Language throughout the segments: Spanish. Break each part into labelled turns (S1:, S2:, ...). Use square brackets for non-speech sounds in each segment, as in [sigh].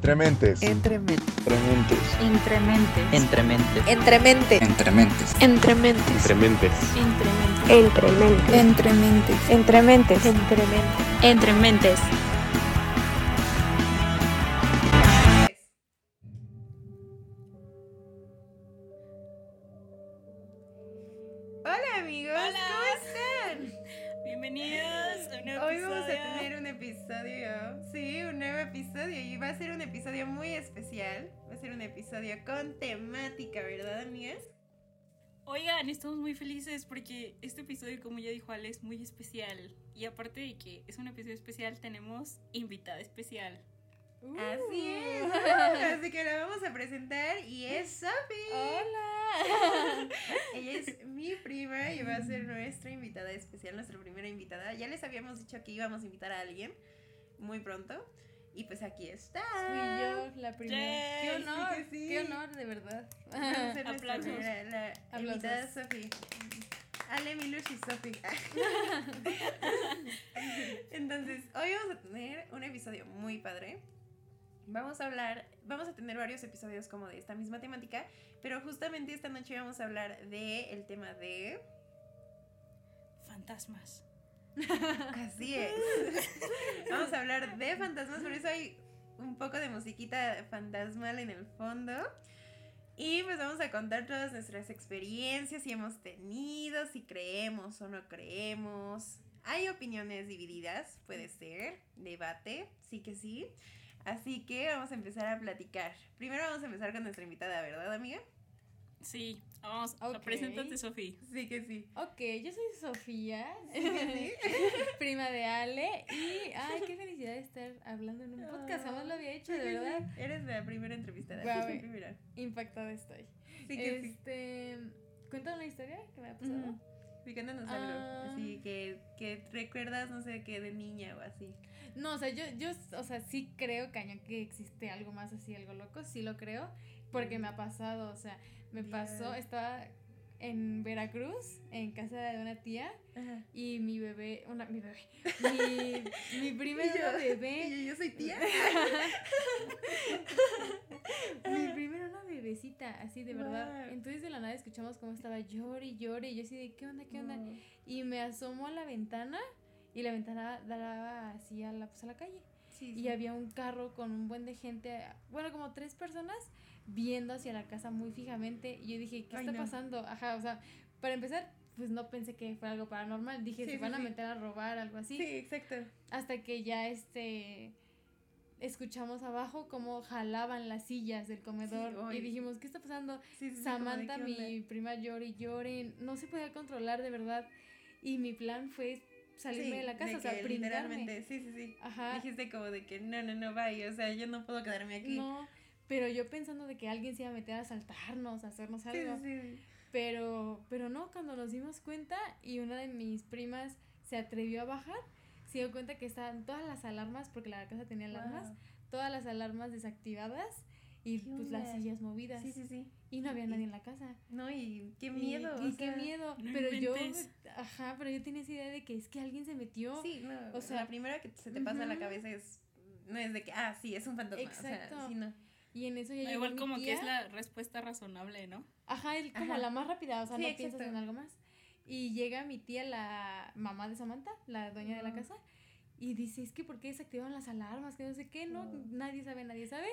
S1: Entrementes.
S2: Entrementes.
S3: Entrementes.
S4: Entrementes.
S2: Entremente.
S5: Entrementes.
S3: Entrementes.
S6: Entrementes.
S3: Entrementes.
S2: Entrementes.
S3: Entrementes. Entrementes.
S7: Hola ser un episodio con temática, ¿verdad, amigas?
S8: Oigan, estamos muy felices porque este episodio, como ya dijo Ale, es muy especial. Y aparte de que es un episodio especial, tenemos invitada especial.
S7: Así es. [laughs] Así que la vamos a presentar y es Sophie.
S2: Hola. [laughs]
S7: Ella es mi prima y va a ser nuestra invitada especial, nuestra primera invitada. Ya les habíamos dicho que íbamos a invitar a alguien muy pronto. Y pues aquí está.
S2: Fui yo la primera.
S8: Yay,
S2: Qué honor,
S7: sí que sí.
S2: qué honor, de verdad.
S8: Aplausos.
S7: primera- la
S2: Aplausos.
S7: invitada Sofi. Ale, Milush y Sofi. [laughs] Entonces, hoy vamos a tener un episodio muy padre. Vamos a hablar, vamos a tener varios episodios como de esta misma temática, pero justamente esta noche vamos a hablar de el tema de
S8: Fantasmas.
S7: Así [laughs] es. Vamos a hablar de fantasmas, por eso hay un poco de musiquita fantasmal en el fondo. Y pues vamos a contar todas nuestras experiencias, si hemos tenido, si creemos o no creemos. Hay opiniones divididas, puede ser, debate, sí que sí. Así que vamos a empezar a platicar. Primero vamos a empezar con nuestra invitada, ¿verdad, amiga?
S8: Sí, vamos,
S2: Ok.
S8: preséntate, Sofi.
S7: Sí que sí.
S2: Ok, yo soy Sofía, [laughs]
S7: Sí que sí. [laughs]
S2: prima de Ale. Y, ay, qué felicidad estar hablando en un podcast. Jamás lo había hecho,
S7: Sí
S2: de
S7: que sí.
S2: verdad.
S7: Eres la primera entrevistada. Sí,
S2: eh.
S7: primera.
S2: Impactada estoy.
S7: Sí que sí.
S2: Este. Cuéntame una historia que me ha pasado.
S7: Sí, cuéntanos
S2: Ah.
S7: algo. Así que, que recuerdas, no sé, que de niña o así.
S2: No, o sea, yo, yo, o sea, sí creo, cañón, que existe algo más así, algo loco, sí lo creo, porque me ha pasado, o sea, me pasó, estaba en Veracruz, en casa de una tía,
S7: Ajá.
S2: y mi bebé, una, mi bebé, [laughs] mi, mi prima era una
S7: Y
S2: bebé,
S7: yo, yo soy tía. [laughs]
S2: mi prima era una bebecita, así de verdad, entonces de la nada escuchamos cómo estaba llore y llore, y yo así de, ¿qué onda, qué onda? Y me asomo a la ventana, y la ventana daba así a la, pues, a la calle.
S7: Sí,
S2: y había un carro con un buen de gente, bueno, como tres personas viendo hacia la casa muy fijamente. Y yo dije, ¿qué
S7: Ay,
S2: está
S7: no.
S2: pasando? Ajá, o sea, para empezar, pues no pensé que fuera algo paranormal. Dije,
S7: Sí,
S2: se
S7: sí,
S2: van a
S7: sí.
S2: meter a robar, algo así.
S7: Sí, exacto.
S2: Hasta que ya este escuchamos abajo cómo jalaban las sillas del comedor y dijimos, ¿qué está pasando? Samantha, mi prima, llore y llore, no se podía controlar de verdad. Y mi plan fue salirme
S7: Sí,
S2: de la casa,
S7: de
S2: o sea, brindarme.
S7: literalmente, sí, sí, sí.
S2: Ajá.
S7: Dijiste como de que no, no, no, vaya, o sea, yo no puedo quedarme aquí.
S2: No, pero yo pensando de que alguien se iba a meter a asaltarnos, a hacernos algo.
S7: sí, sí.
S2: Pero, pero no, cuando nos dimos cuenta y una de mis primas se atrevió a bajar, se dio cuenta que estaban todas las alarmas, porque la casa tenía alarmas,
S7: Guau.
S2: todas las alarmas desactivadas y
S7: ¿Qué
S2: pues las sillas movidas.
S7: Sí, sí, sí.
S2: Y no había
S7: Y-
S2: nadie en la casa.
S7: No, y qué
S2: Y-
S7: miedo.
S2: Y,
S7: o
S2: qué
S7: sea,
S2: miedo.
S8: no
S2: pero yo,
S8: inventes.
S2: ajá, pero yo tenía esa idea de que es que alguien se metió.
S7: Sí, no,
S2: O sea,
S7: la primera que se te pasa a la cabeza es, no es de que, ah, sí, es un fantasma, o sea,
S2: Exacto.
S7: sí, no.
S2: Y en eso ya llegó
S8: igual
S2: mi
S8: como que
S2: tía.
S8: es la respuesta razonable, ¿no?
S2: Ajá, el- como
S7: Ajá.
S2: la más rápida, o sea,
S7: Sí,
S2: no
S7: exacto.
S2: piensas en algo más. Y llega mi tía, la mamá de Samantha, la dueña de la casa, y dice, es que ¿por qué desactivaron las alarmas? Que no sé qué, no,
S7: Ah.
S2: nadie sabe, nadie sabe.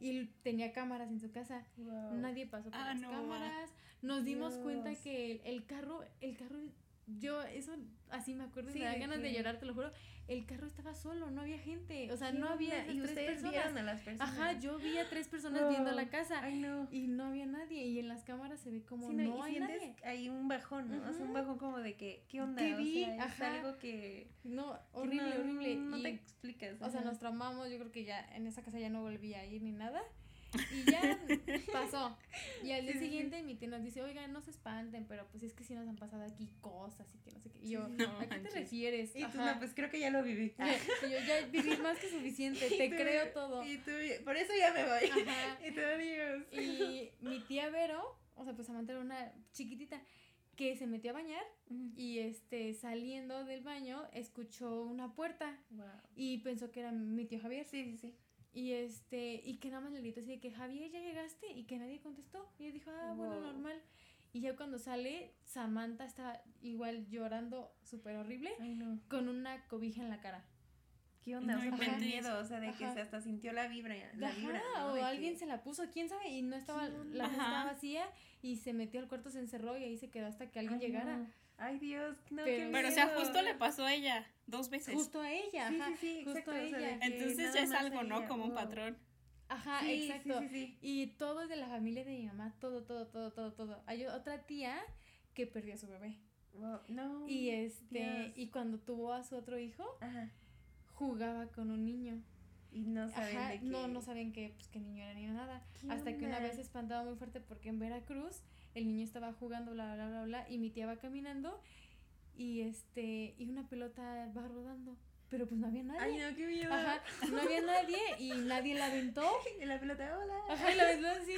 S2: Y tenía cámaras en su casa,
S7: Wow.
S2: nadie pasó por
S8: Ah,
S2: las
S8: no,
S2: cámaras. Nos dimos cuenta
S7: Dios.
S2: que el, el carro, el carro, yo eso así me acuerdo y
S7: Sí,
S2: me da
S7: de
S2: ganas de
S7: que-
S2: llorar, te lo juro. El carro estaba solo, no había gente, o sea,
S7: ¿Qué
S2: no había
S7: Y
S2: tres personas.
S7: vieron a las personas.
S2: Ajá, yo vi a tres personas viendo la casa.
S7: Ay, no.
S2: Y no había nadie. Y en las cámaras se ve como
S7: Sí,
S2: no,
S7: no,
S2: hay nadie.
S7: ahí un bajón, ¿no? O sea, un bajón como de que, ¿qué onda?
S2: ¿Qué
S7: o
S2: vi?
S7: sea, es
S2: Ajá.
S7: algo que...
S2: No,
S7: que
S2: horrible,
S7: no,
S2: horrible.
S7: No
S2: y,
S7: te explicas.
S2: o sea,
S7: ajá.
S2: nos traumamos. Yo creo que ya en esa casa ya no volví a ir ni nada. Y ya [laughs] pasó. Y al día siguiente mi tía nos dice, oigan, no se espanten, pero pues es que sí nos han pasado aquí cosas y que no sé qué. Y yo. ¿a qué te refieres?
S7: Y tú,
S2: Ajá.
S7: no, pues creo que ya lo viví.
S2: Y yo, ya viví más que suficiente, te
S7: tú-
S2: creo todo.
S7: Y tú, por eso ya me voy.
S2: Ajá. [laughs]
S7: Y tú, adiós.
S2: Y mi tía Vero, o sea, pues Samantha era una chiquitita que se metió a bañar y este saliendo del baño escuchó una puerta
S7: Wow.
S2: y pensó que era mi tío Javier.
S7: Sí, sí, sí.
S2: Y este, y que nada más le gritó así de que Javier, ¿ya llegaste? Y que nadie contestó. Y ella dijo, ah, bueno,
S7: Wow.
S2: normal. Y ya cuando sale, Samantha está igual llorando súper horrible,
S7: Ay, no.
S2: con una cobija en la cara.
S7: ¿Qué onda?
S8: No
S7: o sea, miedo, o sea, de que se hasta sintió la vibra. La
S2: Ajá,
S7: vibra ¿no?
S2: o
S7: De que-
S2: alguien se la puso, quién sabe, y no estaba, la casa estaba vacía y se metió al cuarto, se encerró y ahí se quedó hasta que alguien
S7: Ay,
S2: llegara.
S7: no. Ay, Dios, no,
S2: Pero-
S7: qué
S8: Pero, o sea, justo le pasó a ella dos veces.
S2: Justo a ella,
S7: Sí,
S2: ajá,
S7: sí, sí,
S2: justo
S7: exacto,
S2: a
S7: o sea, de
S2: ella.
S7: que-
S8: Entonces ya es algo, ¿no? Como un patrón.
S2: Ajá,
S7: Sí,
S2: exacto.
S7: sí, sí.
S2: Y todo es de la familia de mi mamá, todo, todo, todo, todo, todo. Hay otra tía que perdió a su bebé.
S7: Wow, No.
S2: Y este,
S7: Dios.
S2: y cuando tuvo a su otro hijo,
S7: Ajá.
S2: jugaba con un niño.
S7: Y no saben
S2: Ajá,
S7: de qué.
S2: no, no saben que, pues, qué niño era ni nada.
S7: ¿Qué
S2: Hasta que una vez se espantaba muy fuerte porque en Veracruz el niño estaba jugando, bla, bla, bla, bla, y mi tía va caminando y este, y una pelota va rodando. Pero pues no había nadie.
S7: Ay, no, qué miedo.
S2: Ajá, no había nadie y nadie la aventó. [laughs]
S7: Y la pelota, hola.
S2: Ajá, y la aventó así.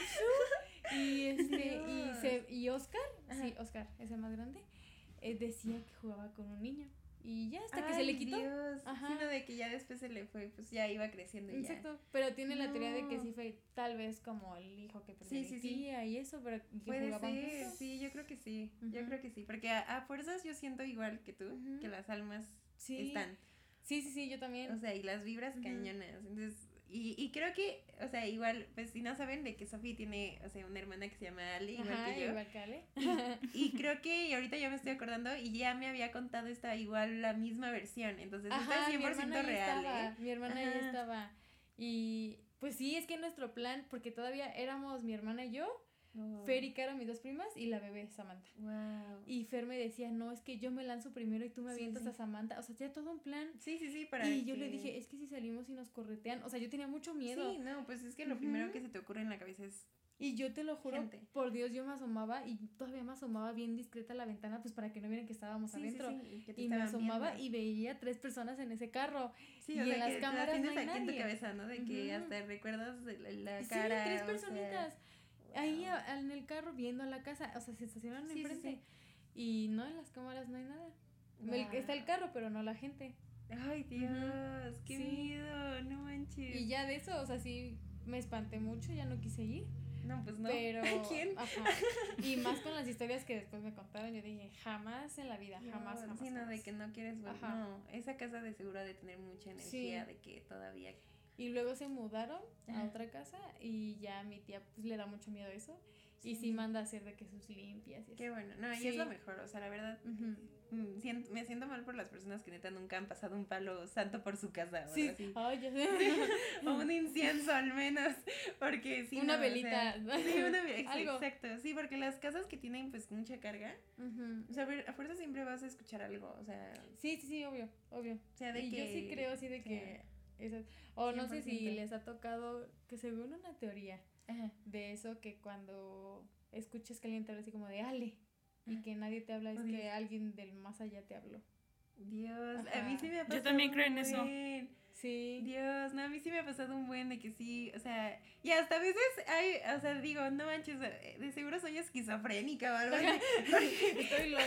S2: Y este, y se, y Oscar,
S7: Ajá.
S2: sí, Oscar, es el más grande, eh, decía que jugaba con un niño. Y ya hasta que se le quitó.
S7: Dios.
S2: Ajá.
S7: Sino de que ya después se le fue, pues ya iba creciendo y ya.
S2: Exacto, pero tiene la teoría de que sí fue tal vez como el hijo que perdió
S7: Sí, sí, sí.
S2: y eso, pero que
S7: Puede
S2: jugaban
S7: ser,
S2: juntos.
S7: sí, yo creo que sí, yo creo que sí, porque a, a fuerzas yo siento igual que tú, que las almas están,
S2: Sí, sí, sí, yo también.
S7: o sea, y las vibras
S2: Ujú.
S7: cañonas, entonces, y, y creo que, o sea, igual, pues si no saben de que Sofi tiene, o sea, una hermana que se llama Ali, igual
S2: Ajá,
S7: que yo,
S2: igual que Ale.
S7: y creo que ahorita ya me estoy acordando y ya me había contado esta igual la misma versión, entonces
S2: Ajá,
S7: está
S2: mi
S7: 100%
S2: hermana ahí
S7: real,
S2: estaba,
S7: ¿eh?
S2: mi hermana ya estaba. Y pues sí, es que nuestro plan, porque todavía éramos mi hermana y yo,
S7: Wow.
S2: Fer y Caro, mis dos primas, y la bebé Samantha.
S7: Wow.
S2: Y Fer me decía, no, es que yo me lanzo primero y tú me avientas
S7: sí.
S2: a Samantha. O sea, ya todo un plan.
S7: Sí, sí, sí, para
S2: Y yo le dije, es que si salimos y nos corretean, o sea, yo tenía mucho miedo.
S7: Sí, no, pues es que lo primero que se te ocurre en la cabeza es
S2: Y yo te lo juro,
S7: Gente.
S2: por Dios, yo me asomaba y todavía me asomaba bien discreta a la ventana, pues para que no vieran que estábamos
S7: Sí, sí,
S2: adentro.
S7: que te
S2: Y me asomaba
S7: viendo.
S2: y veía tres personas en ese carro.
S7: Sí,
S2: y
S7: o sea,
S2: en las
S7: que
S2: cámaras
S7: tienes
S2: no hay
S7: aquí en tu
S2: nadie.
S7: cabeza, ¿no? De que hasta recuerdas la, la
S2: sí,
S7: cara.
S2: tres
S7: o sea,
S2: Ahí en el carro viendo la casa, o sea, se estacionaron
S7: Sí, sí,
S2: enfrente.
S7: sí.
S2: Y no, en las cámaras no hay nada. El- está el carro, pero no la gente.
S7: Ay, Dios, qué miedo, no manches.
S2: Y ya de eso, o sea, sí me espanté mucho, ya no quise ir.
S7: No, pues no.
S2: Pero. [laughs]
S7: ¿Quién?
S2: Ajá. Y más con las historias que después me contaron, yo dije, jamás en la vida, jamás,
S7: No,
S2: jamás.
S7: Sí, no, de
S2: jamás.
S7: que no quieres ver.
S2: Ajá.
S7: No, esa casa de seguro ha de tener mucha energía,
S2: Sí.
S7: de que todavía.
S2: Y luego se mudaron a otra casa y ya mi tía pues le da mucho miedo eso. Y
S7: Sí.
S2: sí manda a hacer de que sus limpias y.
S7: Qué bueno. No, y
S2: Sí.
S7: es lo mejor, o sea, la verdad. Mm, sien- me siento mal por las personas que neta nunca han pasado un palo santo por su casa.
S2: Sí, ya sé. [laughs]
S7: o un incienso al menos, porque sí.
S2: Una
S7: no, o sea,
S2: velita.
S7: sí, una ve- ex-
S2: Algo.
S7: Exacto, sí, porque las casas que tienen pues mucha carga, o sea, a ver, a fuerza siempre vas a escuchar algo, o sea,
S2: Sí, sí, sí, obvio, obvio.
S7: o sea, de
S2: y
S7: que...
S2: yo sí creo así de que esas- o no sé si
S7: 100%.
S2: les ha tocado que según una teoría
S7: Ajá.
S2: de eso que cuando escuchas que alguien te habla así como de Ale y que nadie te habla es que alguien del más allá te habló.
S7: Dios, a mí sí me ha
S8: Yo
S7: pasado
S8: también creo en eso.
S2: Sí.
S7: Dios, no, a mí sí me ha pasado un buen de que sí, o sea, y hasta a veces hay, o sea, digo, no manches, eh, de seguro soy esquizofrénica o algo así. [laughs]
S2: Estoy loca.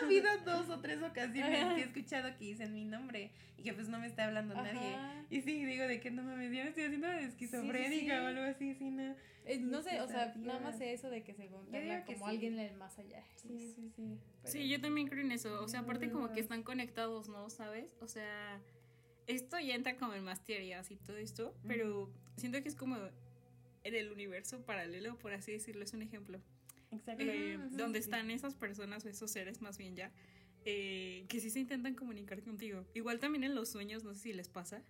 S7: ha habido dos o tres ocasiones que he escuchado que dicen mi nombre y que pues no me está hablando nadie. Y sí, digo de que no mames, yo me estoy haciendo esquizofrénica
S2: sí.
S7: o algo así, sí, no.
S2: Eh, no sé, o sea, nada más sé eso de que según habla como
S7: sí.
S2: alguien del más allá.
S7: Sí, sí, sí.
S2: Pero-
S8: Sí, yo también creo en eso. O sea, aparte como que están conectados, ¿no? ¿Sabes? O sea, esto ya entra como en más teorías y todo esto, pero siento que es como en el universo paralelo, por así decirlo, es un ejemplo.
S7: Exacto.
S8: eh,
S2: ujú,
S8: donde
S7: sí.
S8: están esas personas o esos seres más bien ya, eh, que sí se intentan comunicar contigo. Igual también en los sueños, no sé si les pasa.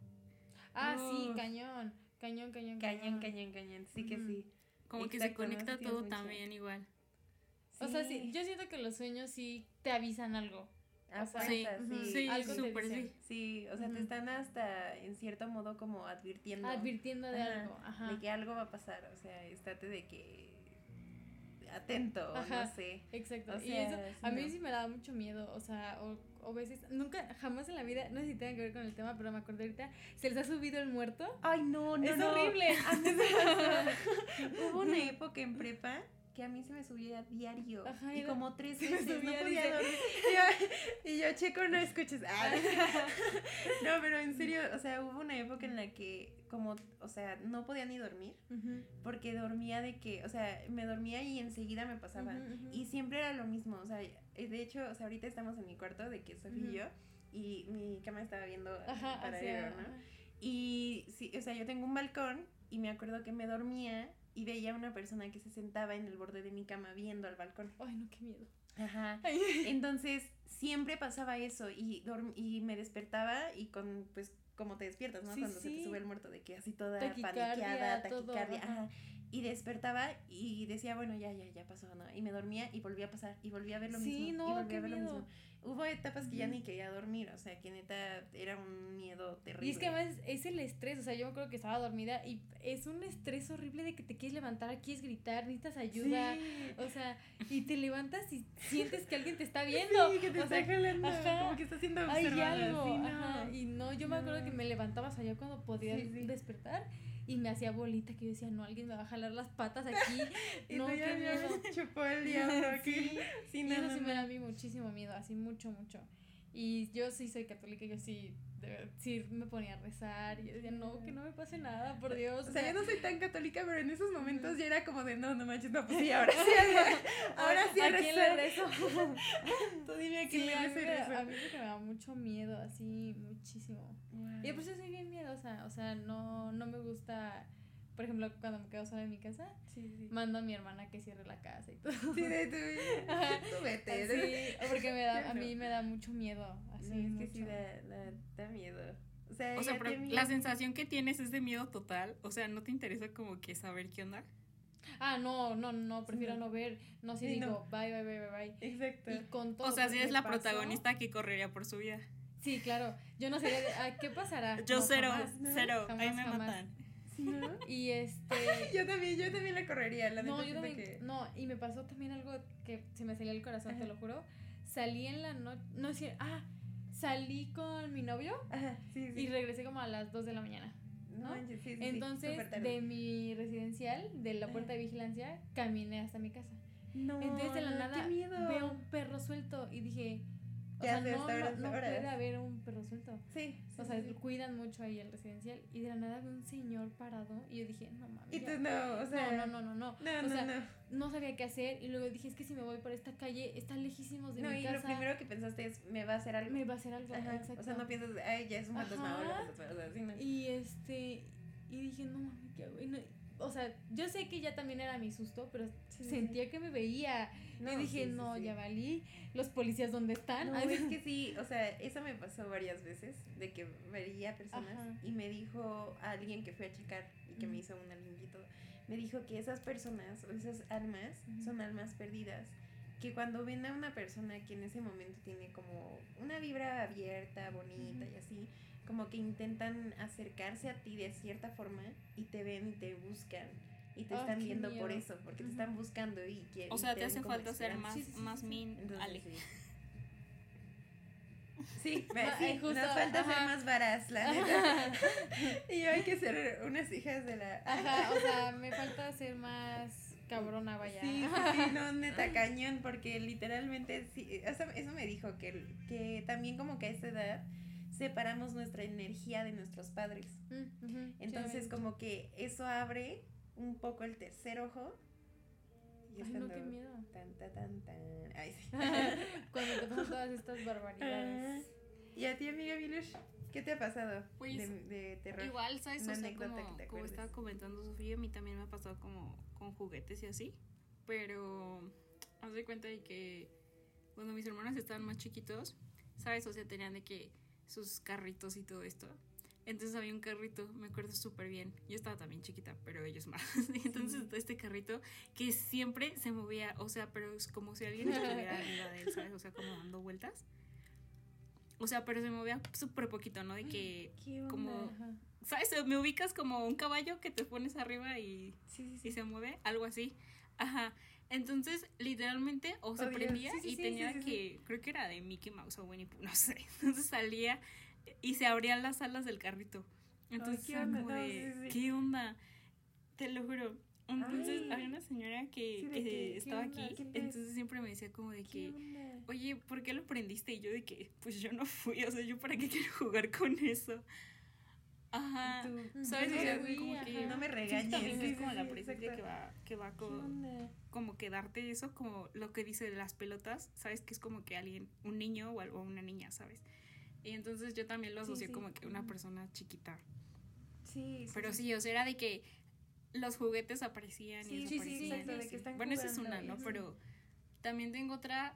S2: Ah, sí,
S7: Uf.
S2: cañón. Cañón, cañón,
S7: Cañón, cañón, cañón, sí que sí.
S8: Como que se
S7: no,
S8: conecta todo también igual.
S2: O sea, sí, yo siento que los sueños sí te avisan algo.
S7: A
S2: o sea,
S8: Sí,
S7: sí.
S8: Sí,
S2: algo te
S8: sí.
S7: Sí, o sea, te
S2: Ujú.
S7: están hasta en cierto modo como advirtiendo.
S2: Advirtiendo de
S7: Ajá,
S2: algo. Ajá.
S7: De que algo va a pasar, o sea, estate de que atento,
S2: Ajá.
S7: no sé.
S2: Exacto.
S7: O
S2: y
S7: sea,
S2: eso
S7: sí,
S2: a mí
S7: no.
S2: sí me daba mucho miedo. O sea, o, o veces, nunca, jamás en la vida, no sé si tenga que ver con el tema, pero me acordé ahorita, se les ha subido el muerto.
S7: Ay, no, no,
S2: es
S7: no.
S2: horrible. [laughs]
S7: Hubo una época en prepa que a mí se me subía diario.
S2: Ajá,
S7: y
S2: era-
S7: como [laughs] tres veces, no podía
S2: dice.
S7: dormir. Y yo, y yo, checo, no escuches. Ah. [laughs] no, pero en serio, o sea, hubo una época en la que como, o sea, no podía ni dormir porque dormía de que, o sea, me dormía y enseguida me pasaba. Y siempre era lo mismo, o sea, de hecho, o sea, ahorita estamos en mi cuarto de que Sofía y yo y mi cama estaba viendo
S2: Ajá,
S7: para arriba, ¿no? Y sí, o sea, yo tengo un balcón y me acuerdo que me dormía y veía a una persona que se sentaba en el borde de mi cama viendo al balcón.
S2: Ay, no, qué miedo.
S7: Ajá. [laughs] Entonces, siempre pasaba eso y, y me despertaba y con, pues, como te despiertas, ¿no?
S2: Sí,
S7: Cuando se te sube el muerto de que así toda
S2: Taquicardia,
S7: paniqueada,
S2: todo,
S7: taquicardia,
S2: ajá.
S7: ajá. Y despertaba y decía, bueno, ya, ya, ya pasó, ¿no? Y me dormía y volvía a pasar y volvía a ver lo
S2: Sí,
S7: mismo.
S2: no,
S7: y volvía a ver lo
S2: miedo.
S7: mismo. Hubo etapas que ya ni quería dormir, o sea, que neta era un miedo terrible.
S2: Y es que además es el estrés, o sea, yo me acuerdo que estaba dormida y es un estrés horrible de que te quieres levantar, quieres gritar, necesitas ayuda,
S7: Sí.
S2: o sea, y te levantas y sientes que alguien te está viendo.
S7: Sí, que te
S2: o
S7: está
S2: sea,
S7: jalando,
S2: ajá.
S7: como que está siendo
S2: hay
S7: observada.
S2: algo,
S7: sí, no.
S2: ajá, y no, yo me acuerdo que
S7: No.
S2: me levantaba, o sea, yo cuando podía despertar y me hacía bolita que yo decía, no, alguien me va a jalar las patas aquí, [laughs]
S7: Y
S2: no,
S7: tú ya
S2: qué
S7: me
S2: miedo. [laughs]
S7: chupó el diablo [laughs] aquí.
S2: Sí,
S7: Sí, no, no,
S2: sí me da a mí muchísimo miedo, así mucho, mucho. Y yo sí soy católica, yo sí, de sí me ponía a rezar y yo decía, no, que no me pase nada, por Dios.
S7: O sea, yo no soy tan católica, pero en esos momentos ya era como de no, no manches, no, pues sí, ahora sí, ahora sí [laughs] a
S2: ¿A quién le rezo? [laughs]
S7: Tú dime a quién
S2: Sí,
S7: le rezo
S2: a mí me da mucho miedo, así, muchísimo. Y por eso soy bien miedosa, o sea, no, no me gusta, por ejemplo, cuando me quedo sola en mi casa,
S7: Sí, sí.
S2: mando a mi hermana que cierre la casa y todo.
S7: Sí, de tú, [laughs] tú vete.
S2: Así, porque me da, a mí me da mucho miedo, así,
S7: No, es que sí da, da, da miedo. O sea,
S8: O pero la sensación que tienes es de miedo total. O sea, ¿no te interesa como que saber qué onda?
S2: Ah, no, no, no, prefiero
S7: no.
S2: no ver, no, si
S7: Sí,
S2: digo,
S7: no.
S2: bye, bye, bye, bye, bye.
S7: Exacto.
S2: Y con todo
S8: O sea, si eres la
S2: pasó-
S8: protagonista que correría por su vida.
S2: Sí, claro. Yo no sería de, ah, ¿qué pasará?
S8: Yo
S2: No,
S8: cero,
S2: jamás,
S7: ¿no?
S8: cero. ahí me
S2: jamás.
S8: matan. [laughs]
S2: Y este. [laughs]
S7: Yo también, yo también la correría, la
S2: no, yo también.
S7: que...
S2: No, y me pasó también algo que se me salía el corazón, te lo juro. Salí en la noche. No es cierto. Ah, salí con mi novio
S7: Ajá, sí, sí.
S2: y regresé como a las 2 de la mañana.
S7: No
S2: Entonces, de mi residencial, de la puerta de vigilancia, caminé hasta mi casa.
S7: No,
S2: Entonces, de la
S7: no,
S2: nada, veo un perro suelto y dije. O
S7: ¿Qué
S2: sea, no, no, no puede haber un perro suelto.
S7: Sí, sí,
S2: O sea,
S7: sí,
S2: cuidan mucho ahí el residencial. Y de la nada veo un señor parado. Y yo dije, no mames.
S7: Y tú no, o sea...
S2: no, no, no, no, no.
S7: No,
S2: o
S7: no,
S2: sea,
S7: no.
S2: no sabía qué hacer. Y luego dije, es que si me voy por esta calle, está lejísimos de
S7: No,
S2: mi
S7: y
S2: casa.
S7: lo primero que pensaste es, me va a hacer algo.
S2: Me va a hacer algo.
S7: Ajá,
S2: Exacto.
S7: O sea, no piensas, ay, ya es un fantasma, o sea, sí, no.
S2: Y este. Y dije, no mames, ¿qué hago? Y no- o sea, yo sé que ya también era mi susto, pero
S7: Sí, sí,
S2: sentía que me veía.
S7: No,
S2: y dije,
S7: sí,
S2: no, ya valí. Los policías, ¿dónde están?
S7: No, [laughs] es que sí, o sea, eso me pasó varias veces, de que veía personas
S2: Ajá.
S7: y me dijo alguien que fue a checar y que me hizo y todo, me dijo que esas personas o esas almas son almas perdidas, que cuando ven a una persona que en ese momento tiene como una vibra abierta, bonita y así, como que intentan acercarse a ti de cierta forma y te ven y te buscan. Y te
S2: Ah,
S7: están viendo por
S2: miedo.
S7: eso, porque te
S2: Ujú.
S7: están buscando y quieren.
S8: O sea, te hace falta ser
S7: ser
S8: más,
S2: Sí, sí, sí,
S8: más min,
S7: entonces,
S8: Ale.
S7: sí. [laughs] Sí, me-
S2: Ma-
S7: sí,
S2: eh, justo,
S7: nos falta ser
S2: ajá.
S7: más varas, la neta. [laughs] y yo hay que ser unas hijas de la...
S2: Ajá, o sea, me falta ser más cabrona, vaya.
S7: Sí, sí, sí, no, [laughs] neta cañón, porque literalmente, sí, o sea, eso me dijo, que, que también como que a esa edad separamos nuestra energía de nuestros padres.
S2: Mm,
S7: Entonces como que eso abre un poco el tercer ojo. Y
S2: Ay, no, qué
S7: cuando
S2: miedo.
S7: Tan, tan, tan, tan. Ay, sí. [laughs]
S2: Cuando te pasan todas [laughs] estas barbaridades.
S7: ¿Y a ti, amiga Milush? ¿Qué te ha pasado
S8: Pues,
S7: de, de terror?
S8: Igual, ¿sabes?
S7: Una
S8: o sea,
S7: anécdota
S8: como,
S7: que te
S8: como estaba comentando Sofía, a mí también me ha pasado como con juguetes y así. Pero haz de cuenta de que cuando mis hermanos estaban más chiquitos, ¿sabes? O sea, tenían de que sus carritos y todo esto. Entonces había un carrito, me acuerdo súper bien. Yo estaba también chiquita, pero ellos más. [laughs] Entonces este carrito que siempre se movía, o sea, pero es como si alguien [laughs] estuviera arriba de él, ¿sabes? O sea, como dando vueltas. O sea, pero se movía súper poquito, ¿no? De que [gasps] como-. ¿Sabes? Me ubicas como un caballo que te pones arriba y,
S7: Sí, sí,
S8: y se mueve, algo así. Ajá. Entonces, literalmente, o se
S7: Oh,
S8: prendía
S7: Sí, sí,
S8: y
S7: sí,
S8: tenía que, creo que era de Mickey Mouse o Winnie Pooh, [laughs] no sé. Entonces salía y se abrían las alas del carrito. Entonces,
S7: qué onda,
S8: como de. ¿qué onda? Te lo juro. Entonces
S7: Ay.
S8: había una señora que,
S7: Sí,
S8: estaba
S2: ¿qué onda?
S8: aquí, entonces siempre me decía como de
S7: ¿Qué
S8: que, oye, ¿por qué lo prendiste? Y yo de que, pues yo no fui, o sea, yo para qué quiero jugar con eso. Ajá.
S7: Tú,
S8: ¿Sabes?
S7: Sí,
S8: O sea,
S7: sí,
S8: como
S2: ajá.
S8: que
S7: No me
S8: sí,
S7: regañes.
S8: también
S7: Sí,
S8: es
S7: sí,
S8: como la
S7: sí,
S8: presencia que va, que va como que darte eso, como lo que dice de las pelotas, ¿sabes? Que es como que alguien, un niño o algo, una niña, ¿sabes? Y entonces yo también lo
S7: Sí,
S8: asocié
S7: sí.
S8: como que una persona chiquita.
S7: Sí, sí,
S8: Pero
S7: sí.
S8: sí, o sea, era de que los juguetes aparecían
S7: Sí,
S8: y
S7: sí, sí,
S8: desaparecían.
S7: exacto,
S8: y
S7: de que
S8: así.
S7: están
S8: bueno, esa es una, ¿no? Pero también tengo otra,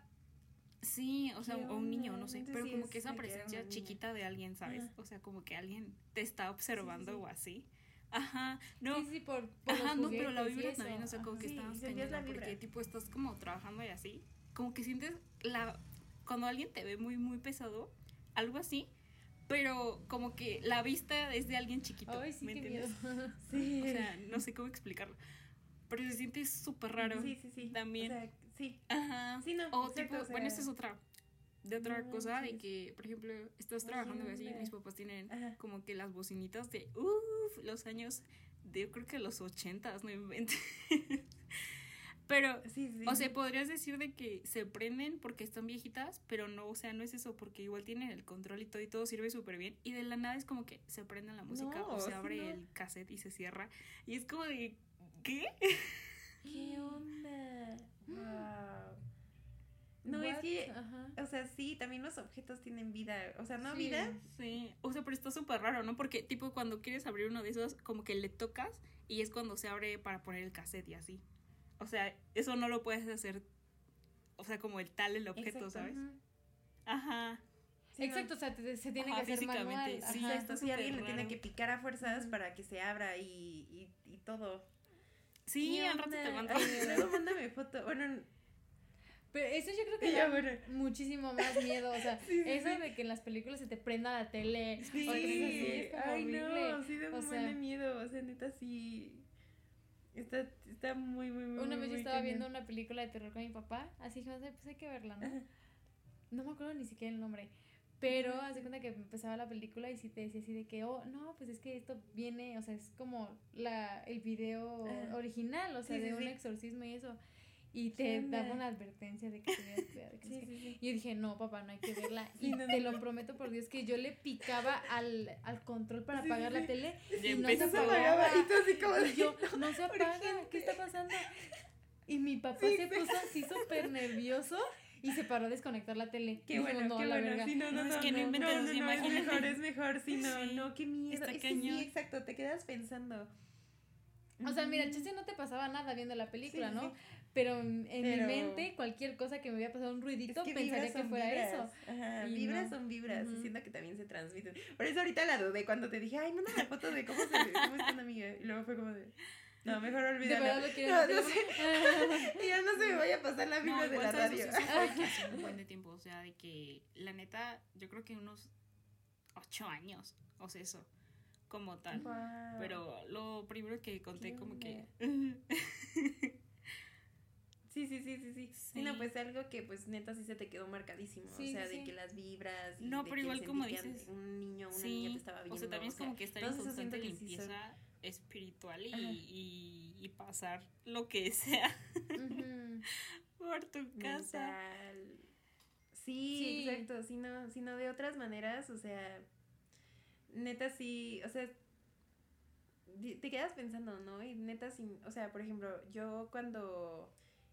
S8: sí, o sea,
S7: ¿Qué
S8: o un niño, no sé, pero
S7: sí
S8: como
S7: es
S8: que esa presencia chiquita de alguien, ¿sabes?
S7: Ajá.
S8: O sea, como que alguien te está observando
S7: sí.
S8: o así. Ajá, no.
S2: Sí, sí, por, por
S8: Ajá, no, pero la vibra también, o sea, como
S2: ajá.
S8: que
S7: la
S8: cañona, porque tipo estás como trabajando y así, como que sientes la cuando alguien te ve muy muy pesado, algo así, pero como que la vista es de alguien chiquito,
S2: Ay,
S8: ¿me entiendes?
S7: Sí. [laughs]
S8: O sea, no sé cómo explicarlo. Pero se siente súper raro.
S7: Sí, sí, sí.
S8: También.
S7: O sea, sí.
S8: Ajá.
S7: Sí, no.
S8: O
S7: exacto,
S8: tipo,
S7: o sea,
S8: bueno, esta es otra. De otra
S7: no
S8: cosa, de que, por ejemplo, estás trabajando y así, mis papás tienen
S7: Ajá.
S8: como que las bocinitas de, uff, los años de, yo creo que los ochentas, no inventes. [laughs] Pero,
S7: Sí, sí.
S8: o sea, podrías decir de que se prenden porque están viejitas, pero no, o sea, no es eso, porque igual tienen el control y todo y todo sirve súper bien. Y de la nada es como que se prende la música
S7: No,
S8: o se abre
S7: no.
S8: el cassette y se cierra. Y es como de, ¿qué?
S7: ¿Qué [laughs] onda? Wow. No, es que,
S2: Ajá.
S7: o sea, sí, también los objetos tienen vida. O sea, no
S2: Sí.
S7: vida.
S8: Sí, o sea, pero está súper raro, ¿no? Porque, tipo, cuando quieres abrir uno de esos, como que le tocas y es cuando se abre para poner el cassette y así. O sea, eso no lo puedes hacer, o sea, como el tal el objeto,
S7: Exacto.
S8: ¿sabes? Ajá.
S7: Sí, no.
S2: Exacto, o sea, te- se tiene
S8: Ajá,
S2: que hacer manual.
S8: sí,
S2: ajá.
S7: Sí, alguien le tiene que picar a fuerzas para que se abra y, y, y todo.
S8: Sí,
S7: ¿Qué
S8: al rato te mando. [laughs]
S7: Luego mándame foto. Bueno,
S2: Pero eso yo creo que da
S7: bueno.
S2: muchísimo más miedo. O sea, [laughs]
S7: Sí,
S2: eso
S7: sí.
S2: de que en las películas se te prenda la tele.
S7: Sí,
S2: o así, es como
S7: ay
S2: horrible.
S7: no, sí da un buen de miedo, o sea, neta sí. Está, está muy, muy, muy,
S2: Una
S7: muy,
S2: vez yo estaba viendo una película de terror con mi papá, así que pues hay que verla, ¿no? No me acuerdo ni siquiera el nombre. Pero haz de cuenta que empezaba la película y sí te decía así de que, oh, no, pues es que esto viene, o sea, es como la, el video
S7: Ajá.
S2: original, o sea,
S7: Sí, sí,
S2: de un
S7: sí.
S2: exorcismo y eso. Y
S7: ¿Qué
S2: te daba una advertencia de que tuvieras cuidado. que no yo dije, no, papá, no hay que verla. [laughs] Y
S7: no,
S2: te
S7: no,
S2: lo prometo por Dios que yo le picaba al, al control para apagar la tele y no se apagaba.
S7: y tú así como de...
S2: Y yo, no se apaga. ¿qué está pasando? Y mi papá se puso así súper nervioso y se paró a desconectar la tele.
S7: Qué
S2: Dijo,
S7: bueno,
S2: no,
S7: qué
S2: la
S7: bueno.
S2: verga.
S7: Sí, no, no,
S8: No,
S7: no.
S8: es que no
S7: no,
S8: inventes,
S7: no, no, no, es mejor, es mejor, sí, no,
S8: Sí.
S7: no, qué miedo.
S8: Está
S7: Es que
S8: cañón.
S7: sí, exacto, te quedas pensando.
S2: O sea, mira, chance no te pasaba nada viendo la película,
S7: Sí,
S2: ¿no?
S7: sí.
S2: Pero en,
S7: Pero-
S2: mi mente, cualquier cosa que me hubiera pasado un
S7: Es
S2: ruidito,
S7: que
S2: pensaría que
S7: son
S2: fuera
S7: vibras.
S2: eso.
S7: Ajá,
S2: Y
S7: vibras
S2: no.
S7: son vibras y
S2: Ujú.
S7: siento que también se transmiten. Por eso ahorita la dudé cuando te dije, ay, manda la foto de cómo, se, cómo está una amiga. Y luego fue como de, no, mejor
S2: ¿De
S7: olvídalo.
S2: verdad lo [laughs] quieres
S7: No, no sé. [laughs] ya no se me vaya a pasar la vibra
S8: No,
S7: de la radio.
S8: eso hace un [laughs] buen de tiempo, o sea, de que la neta, yo creo que unos ocho años, o sea, eso, como tal. Pero lo primero que conté
S7: ¿Qué
S8: como que...
S7: Sí, sí, sí, sí, sí. Sí, no, pues algo que pues neta sí se te quedó marcadísimo.
S2: Sí,
S7: o sea,
S2: sí,
S7: de que las vibras. y
S8: No,
S7: de
S8: pero
S7: que
S8: igual como dices,
S7: Un niño, una
S8: sí,
S7: niña te estaba viendo.
S8: o sea, también es como que estar en constante
S7: son-
S8: limpieza espiritual y, y, y pasar lo que [laughs] sea por tu casa.
S7: Sí,
S2: Sí.
S7: exacto, sino, sino de otras maneras, o sea, neta sí, o sea, te quedas pensando, ¿no? Y neta sí, o sea, por ejemplo, yo cuando,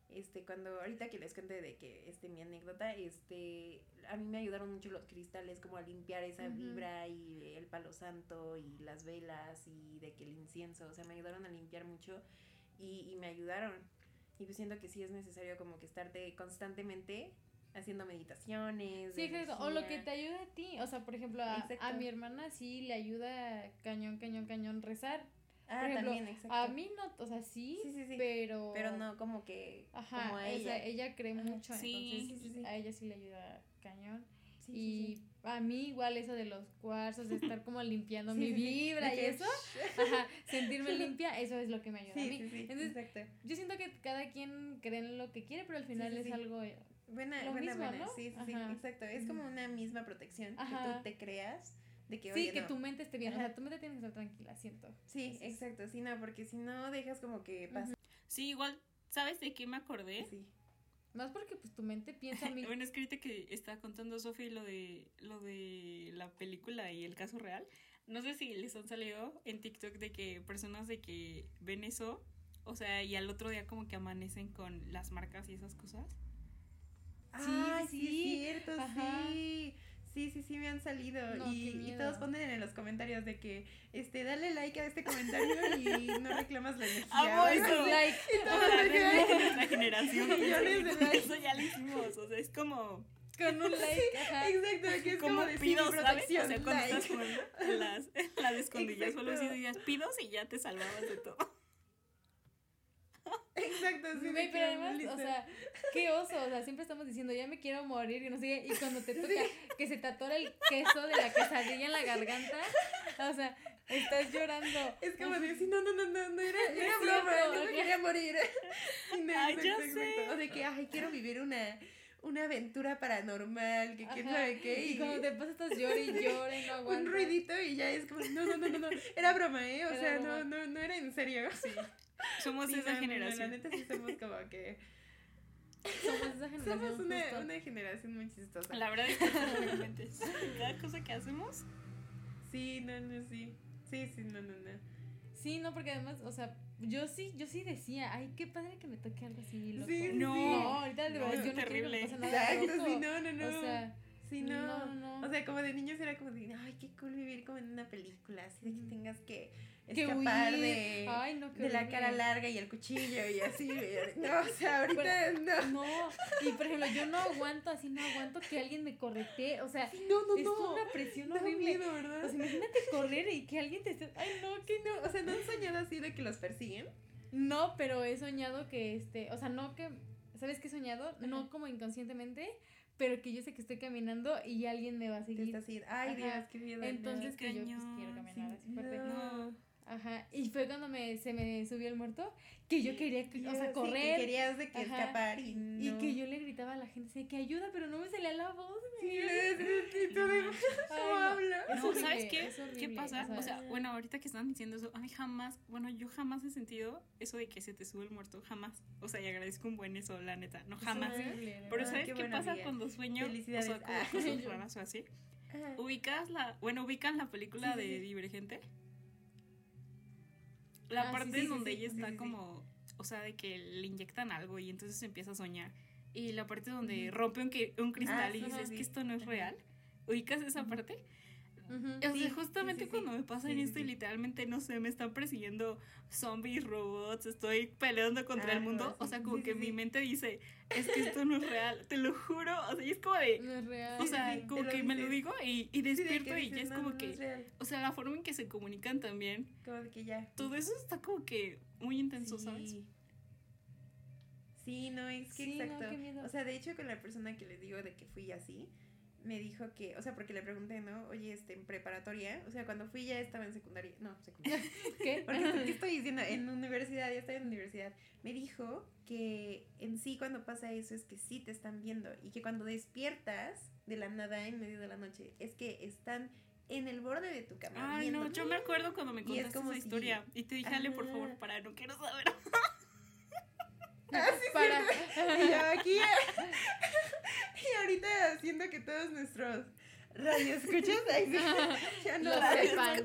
S7: este, cuando, ahorita que les cuente de que, este, mi anécdota, este, a mí me ayudaron mucho los cristales, como a limpiar esa vibra y el palo santo y las velas y de que el incienso, o sea, me ayudaron a limpiar mucho y, y me ayudaron. Y pues siento que sí es necesario como que estarte constantemente haciendo meditaciones.
S2: Sí, exacto. O lo que te ayuda a ti. O sea, por ejemplo, a, a mi hermana sí le ayuda cañón, cañón, cañón rezar.
S7: Ah,
S2: ejemplo,
S7: también, exacto.
S2: A mí no, o sea, sí,
S7: Sí, sí, sí.
S2: pero...
S7: Pero no como que
S2: Ajá,
S7: como a ella.
S2: ella cree
S7: Ajá.
S2: mucho, entonces
S7: sí, sí, sí.
S2: a ella sí le ayuda cañón. Y a mí igual eso de los cuarzos, de estar como limpiando [laughs] mi vibra y
S7: que-
S2: eso, ajá, [laughs] sentirme limpia, eso es lo que me ayuda a mí.
S7: sí, sí,
S2: Entonces,
S7: exacto.
S2: yo siento que cada quien cree en lo que quiere, pero al final es algo...
S7: Buena,
S2: lo
S7: buena,
S2: mismo,
S7: buena.
S2: ¿no?
S7: Sí, sí, sí, exacto. Es como una misma protección que
S2: Ajá.
S7: tú te creas de que,
S2: Sí,
S7: oye,
S2: que
S7: no.
S2: tu mente esté bien. O sea, tu mente tiene que estar tranquila, siento.
S7: Sí,
S2: Entonces-
S7: exacto, sí, no, porque si no dejas como que pasa.
S8: Sí, igual, ¿sabes de qué me acordé?
S7: Sí.
S2: Más porque pues tu mente piensa [laughs] mil...
S8: Bueno, es que ahorita que estaba contando Sofi lo de lo de la película y el caso real. No sé si les han salido en TikTok de que personas de que ven eso, o sea, y al otro día como que amanecen con las marcas y esas cosas.
S2: Sí, sí,
S7: sí. es cierto,
S2: Ajá.
S7: sí. Sí, sí, sí me han salido.
S2: No,
S7: y, y todos ponen en los comentarios de que, este, dale like a este comentario y no reclamas la energía.
S8: Amo
S7: o
S8: eso.
S2: Like.
S8: O sea, realmente nuestra generación piensa
S7: Millones de
S8: con
S7: likes.
S8: eso ya lo hicimos. O sea, es como,
S2: Con un like, ajá.
S7: Exacto, que es como,
S8: como
S7: decir
S8: pidos, ¿sabes? O
S7: protección.
S8: sea, cuando
S7: like.
S8: estás en las, las escondillas o
S7: Exacto.
S8: digas pidos y ya te salvabas de todo.
S7: Exacto, sí.
S2: Güey, pero además, o sea, qué oso, o sea, siempre estamos diciendo, ya me quiero morir y no sé qué, y cuando te [laughs] toca que se te atora el queso de la quesadilla en la garganta, o sea, estás llorando.
S7: Es como decir, no, no, no, no, no era, era broma,
S2: cierto,
S7: no me quería morir. [laughs] No,
S8: Ay,
S7: exacto,
S8: ya
S7: exacto.
S8: sé.
S7: O de que, ay, quiero vivir una, una aventura paranormal, que quién sabe qué.
S2: Y cuando te pasa estás llore y llore, no [laughs] aguantas.
S7: un ruidito y ya es como, no, no, no, no, no, era broma, ¿eh? O
S2: Era
S7: sea,
S2: broma.
S7: no, no, no era en serio.
S8: Sí. Somos
S7: Sí,
S8: esa
S7: no, no, no,
S8: generación.
S7: la neta sí somos como que,
S2: Somos esa generación
S7: somos una, generación muy chistosa.
S8: La verdad es que. [laughs] Cada cosa que hacemos.
S7: Sí, no, no, sí. Sí, sí, no, no, no.
S2: Sí, no, porque además, o sea, yo sí, yo sí decía, ay, qué padre que me toque algo así, loco.
S7: Sí,
S8: No.
S7: sí.
S2: No, ahorita de
S8: No,
S2: verdad
S8: es
S2: yo no quiero
S8: terrible.
S2: nada
S7: Exacto, sí, no, no, no.
S2: O sea,
S7: Sí, no.
S2: no, no.
S7: O sea, como de niños era como de, ay, qué cool vivir como en una película, así de que tengas que escapar de,
S2: Ay, no,
S7: de la cara larga y el cuchillo y así. y- [laughs] no, o sea, ahorita no.
S2: No, y por ejemplo, yo no aguanto así, no aguanto que alguien me corretee, o sea,
S7: No, no,
S2: es
S7: no.
S2: una presión horrible.
S7: miedo, ¿verdad?
S2: O sea, imagínate correr y que alguien te esté, ay, no, que no.
S7: o sea, ¿no han soñado así de que los persiguen?
S2: No, pero he soñado que este, o sea, no que, ¿sabes qué he soñado? No como inconscientemente, pero que yo sé que estoy caminando y alguien me va a
S7: Te
S2: seguir.
S7: está así, ay,
S2: Ajá.
S7: Dios, qué miedo.
S2: Entonces que yo pues, quiero caminar
S7: Sí,
S2: así fuerte.
S7: no.
S2: Ajá. Y fue cuando me, se me subió el muerto que yo quería, o sea,
S7: sí,
S2: correr.
S7: que querías de que
S2: Ajá.
S7: escapar y
S2: que yo le gritaba a la gente, así, que ayuda, pero no me salía la voz.
S7: Sí, y [laughs] ¿cómo
S2: no.
S7: habla?
S8: No,
S2: horrible,
S8: ¿sabes qué? ¿Qué pasa?
S2: o
S8: O
S2: sea,
S8: bueno, ahorita que están diciendo eso, a mí jamás, bueno, yo jamás he sentido eso de que se te sube el muerto, jamás. O sea, y agradezco un buen eso, la neta, no jamás.
S2: Horrible,
S8: Pero. ¿sabes
S7: qué
S8: pasa cuando sueño?
S7: Felicidades.
S8: O sea, como
S7: Ah.
S8: cosas [laughs] raras o así.
S7: Ajá.
S8: ¿Ubicas la, bueno, ubican la película
S7: Sí,
S8: de
S7: sí.
S8: Divergente? La
S2: Ah,
S8: parte
S2: sí,
S8: en
S2: sí,
S8: donde
S2: sí,
S8: ella está como, o sea, de que le inyectan algo y entonces empieza a soñar. Y la parte donde rompe un, un cristal
S7: sí,
S8: y
S7: sí.
S8: que esto no es real. ¿Ubicas esa
S2: Ujú.
S8: O sea,
S7: Sí,
S8: justamente
S7: sí, sí,
S8: cuando me pasa
S7: Sí, sí,
S8: esto y literalmente, no sé, me están persiguiendo zombies, robots, estoy peleando contra el mundo. O sea, como
S7: Sí,
S8: que
S7: sí,
S8: mi mente dice, es que esto no es real, te lo juro. O sea, y es como de,
S2: No es real.
S8: o sea, como que me lo digo y, y
S7: Sí, de
S8: despierto y ya es
S7: no,
S8: como
S7: no
S8: que,
S7: es real.
S8: o sea, la forma en que se comunican también,
S7: Como de que ya.
S8: todo eso está como que muy intenso, ¿sabes?
S7: Sí. No, es que
S2: Sí, no,
S7: exacto. O sea, de hecho, con la persona que les digo de que fui así, me dijo que, o sea, porque le pregunté, ¿no? Oye, este, en preparatoria, o sea, cuando fui ya estaba en secundaria, no, secundaria. [laughs]
S2: ¿Qué? [laughs]
S7: Porque ¿qué estoy diciendo? En universidad, ya estoy en universidad. Me dijo que en sí cuando pasa eso es que sí te están viendo y que cuando despiertas de la nada en medio de la noche es que están en el borde de tu cama.
S8: Ay, no, yo me acuerdo cuando me
S7: es
S8: contaste
S7: como
S8: esa
S7: si-
S8: historia y te dije, Ale, por favor, para, no quiero saber. [laughs]
S2: Para.
S7: Y yo aquí. Y ahorita siento que todos nuestros radioescuchas [laughs] ahí sí, [laughs] ya no
S2: sepan.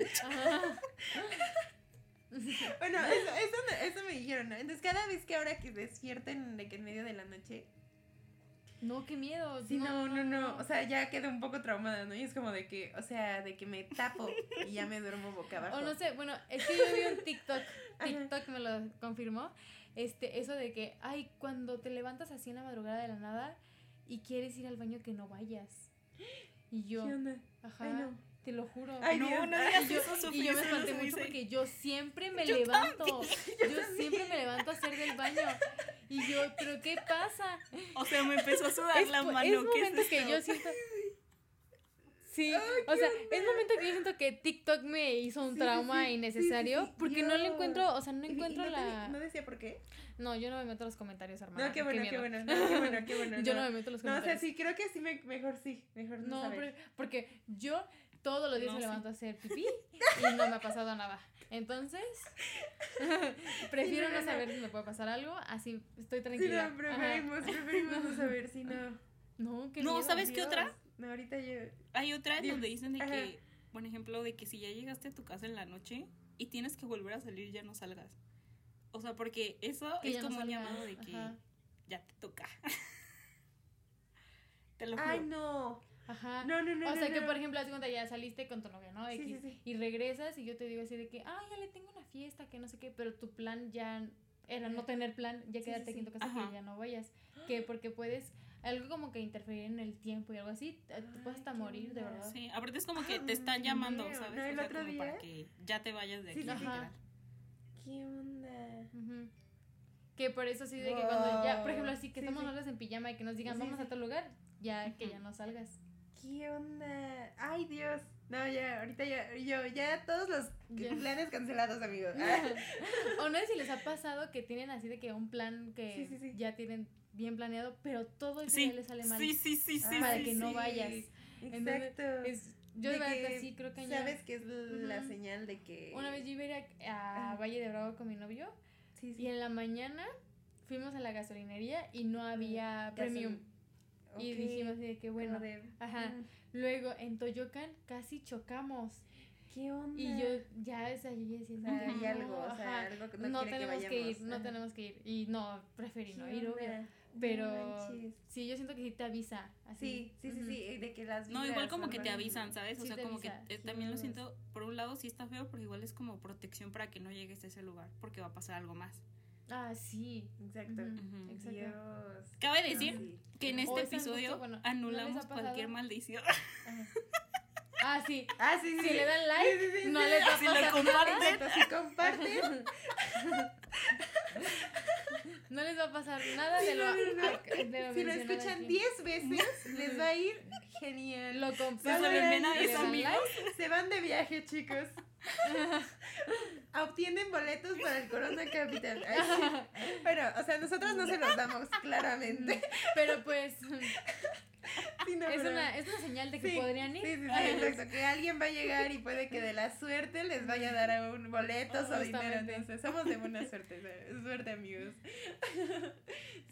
S7: Bueno, eso, eso, me- eso me dijeron, ¿no? Entonces cada vez que ahora que despierten de que en medio de la noche,
S2: No, qué miedo.
S7: sí, no, no, no, o sea, ya quedo un poco traumada, ¿no? Y es como de que, o sea, de que me tapo y ya me duermo boca abajo.
S2: O no sé, bueno, es que yo vi un [laughs] TikTok. TikTok me lo confirmó, este, eso de que, ay, cuando te levantas así en la madrugada de la nada y quieres ir al baño que no vayas. Y yo,
S7: ¿Qué onda?
S2: ajá,
S7: Ay, no.
S2: te lo juro.
S7: Ay,
S8: no,
S7: Dios.
S8: no digas
S2: y yo,
S8: eso, Sofía,
S2: y yo me espanté mucho
S8: dice.
S2: porque yo siempre me [laughs]
S8: Yo
S2: levanto. [laughs] Yo, siempre me levanto a hacer del baño. Y yo, ¿pero qué pasa?
S8: O sea, me empezó a sudar
S2: Es,
S8: la mano.
S2: es
S8: ¿qué
S2: momento
S8: es
S2: que yo siento. Sí, o sea, es momento que yo siento que TikTok me hizo un
S7: Sí, sí,
S2: trauma
S7: sí, sí,
S2: innecesario
S7: sí, sí,
S2: porque no le encuentro, o sea, no
S7: Y- y
S2: encuentro
S7: no te-
S2: la.
S7: ¿No decía por qué?
S2: No, yo no me meto a los comentarios, hermana.
S7: No, qué bueno, qué bueno, no, qué bueno, qué [laughs] bueno.
S2: Yo no me meto a los
S7: No, o sea,
S2: comentarios.
S7: sí, creo que sí, me, mejor sí, mejor no,
S2: No,
S7: saber.
S2: porque yo todos los días
S8: No,
S2: me
S8: sí.
S2: levanto a hacer pipí y no me ha pasado nada. Entonces, [laughs] prefiero
S7: Sí, no,
S2: no
S7: no, no.
S2: saber si me puede pasar algo, así estoy
S7: Sí,
S2: tranquila.
S7: no, preferimos, preferimos no saber si no. [laughs]
S2: No, qué
S8: No. ¿sabes qué otra?
S7: No, ahorita yo.
S8: Hay otra en donde dicen de
S7: Ajá.
S8: que, por ejemplo, de que si ya llegaste a tu casa en la noche y tienes que volver a salir, ya no salgas. O sea, porque eso
S2: Que
S8: es
S2: ya no
S8: como un llamado de que
S2: ajá.
S8: ya te toca. [laughs] te lo juro.
S7: Ay, no.
S2: Ajá.
S7: No, no, no.
S2: o sea
S7: no,
S2: que,
S7: no.
S2: por ejemplo, cuenta, ya saliste con tu novia, ¿no?
S7: Sí,
S2: X,
S7: sí, sí.
S2: Y regresas y yo te digo así de que, ah, ya le tengo una fiesta, que no sé qué, pero tu plan ya era no tener plan, ya
S7: Sí,
S2: quedarte
S7: sí,
S2: aquí en tu casa, que ya no vayas. Que porque puedes, algo como que interferir en el tiempo y algo así, te te puedes hasta morir, de verdad.
S8: Sí, aparte es como que
S7: Ah,
S8: te están llamando. ¿sabes?
S7: ¿No, el
S8: O sea,
S7: otro
S8: como para que ya te vayas de aquí,
S7: sí, sí.
S8: literal.
S7: ¿Qué onda?
S2: Que por eso sí de que cuando ya, por ejemplo, así que
S7: Sí,
S2: estamos nosotros en pijama y que nos digan vamos a tal lugar, ya que ya no salgas.
S7: ¿Qué onda? Ay, Dios. No, ya, ahorita ya, yo, ya todos los
S2: Ya.
S7: planes cancelados, amigos. [laughs] Ah,
S2: o no sé si les ha pasado que tienen así de que un plan que
S7: Sí, sí, sí.
S2: ya tienen bien planeado, pero todo el
S8: Sí,
S2: día les sale mal.
S8: sí, sí, sí, sí.
S2: para que no vayas. Entonces,
S7: Exacto.
S2: Es, yo
S7: De
S2: verdad
S7: que
S2: sí creo que
S7: Sabes que es la señal de que.
S2: Una vez yo iba a ir a, a
S7: Ajá.
S2: Valle de Bravo con mi novio
S7: Sí, sí.
S2: y en la mañana fuimos a la gasolinería y no había
S7: Gasol-
S2: premium. Y dijimos de que bueno.
S7: de-
S2: ajá.
S7: mm,
S2: Luego en Toyocan casi chocamos.
S7: ¿Qué onda?
S2: Y yo ya o sea, yo ya decía,
S7: hay
S2: no,
S7: algo, o sea,
S2: ajá,
S7: algo que no,
S2: tenemos
S7: que
S2: ir, no
S7: ajá.
S2: tenemos que ir. Y no, preferí no
S7: ¿Qué
S2: ir, obvio.
S7: No
S2: Pero sí, yo siento que sí te avisa. Así.
S7: Sí, sí, sí, de que las
S8: No, igual como que te avisan, ¿sabes? O sea, como que
S2: avisa,
S8: eh,
S7: sí.
S8: también lo siento, por un lado sí está feo, pero igual es como protección para que no llegues a ese lugar, porque va a pasar algo más.
S2: Ah, sí.
S7: Exacto.
S2: Ujú.
S8: Ujú.
S2: Exacto.
S7: Dios.
S8: Cabe
S7: No,
S8: decir
S7: sí.
S8: que en este episodio
S2: justo, bueno, ¿no
S8: anulamos
S2: pasado?
S8: cualquier maldición.
S7: Ajá.
S2: Ah, sí.
S7: Ah, sí, sí.
S2: Si le dan like,
S7: Sí, sí, sí,
S2: no
S7: sí.
S2: les va a
S8: Si lo
S2: pasar
S8: comparten.
S2: nada.
S7: Exacto, si comparten. [laughs]
S2: No les va a pasar nada de lo,
S7: no, no, no.
S2: de lo
S7: Si lo escuchan
S2: aquí.
S7: 10 veces, [laughs] les va a ir genial.
S2: Lo
S8: Se
S2: comparten.
S8: amigos.
S2: like.
S7: Se van de viaje, chicos. [laughs] Obtienen boletos para el Corona Capital. [laughs] Pero, o sea, nosotros no se los damos, claramente.
S2: Pero pues [laughs]
S7: Sí, no,
S2: es
S7: pero-
S2: una, es una señal de que
S7: Sí,
S2: podrían ir.
S7: Sí, sí, sí, exacto. Que alguien va a llegar y puede que de la suerte les vaya a dar un boletos o dinero. Entonces, somos de buena suerte. Suerte, amigos. [laughs]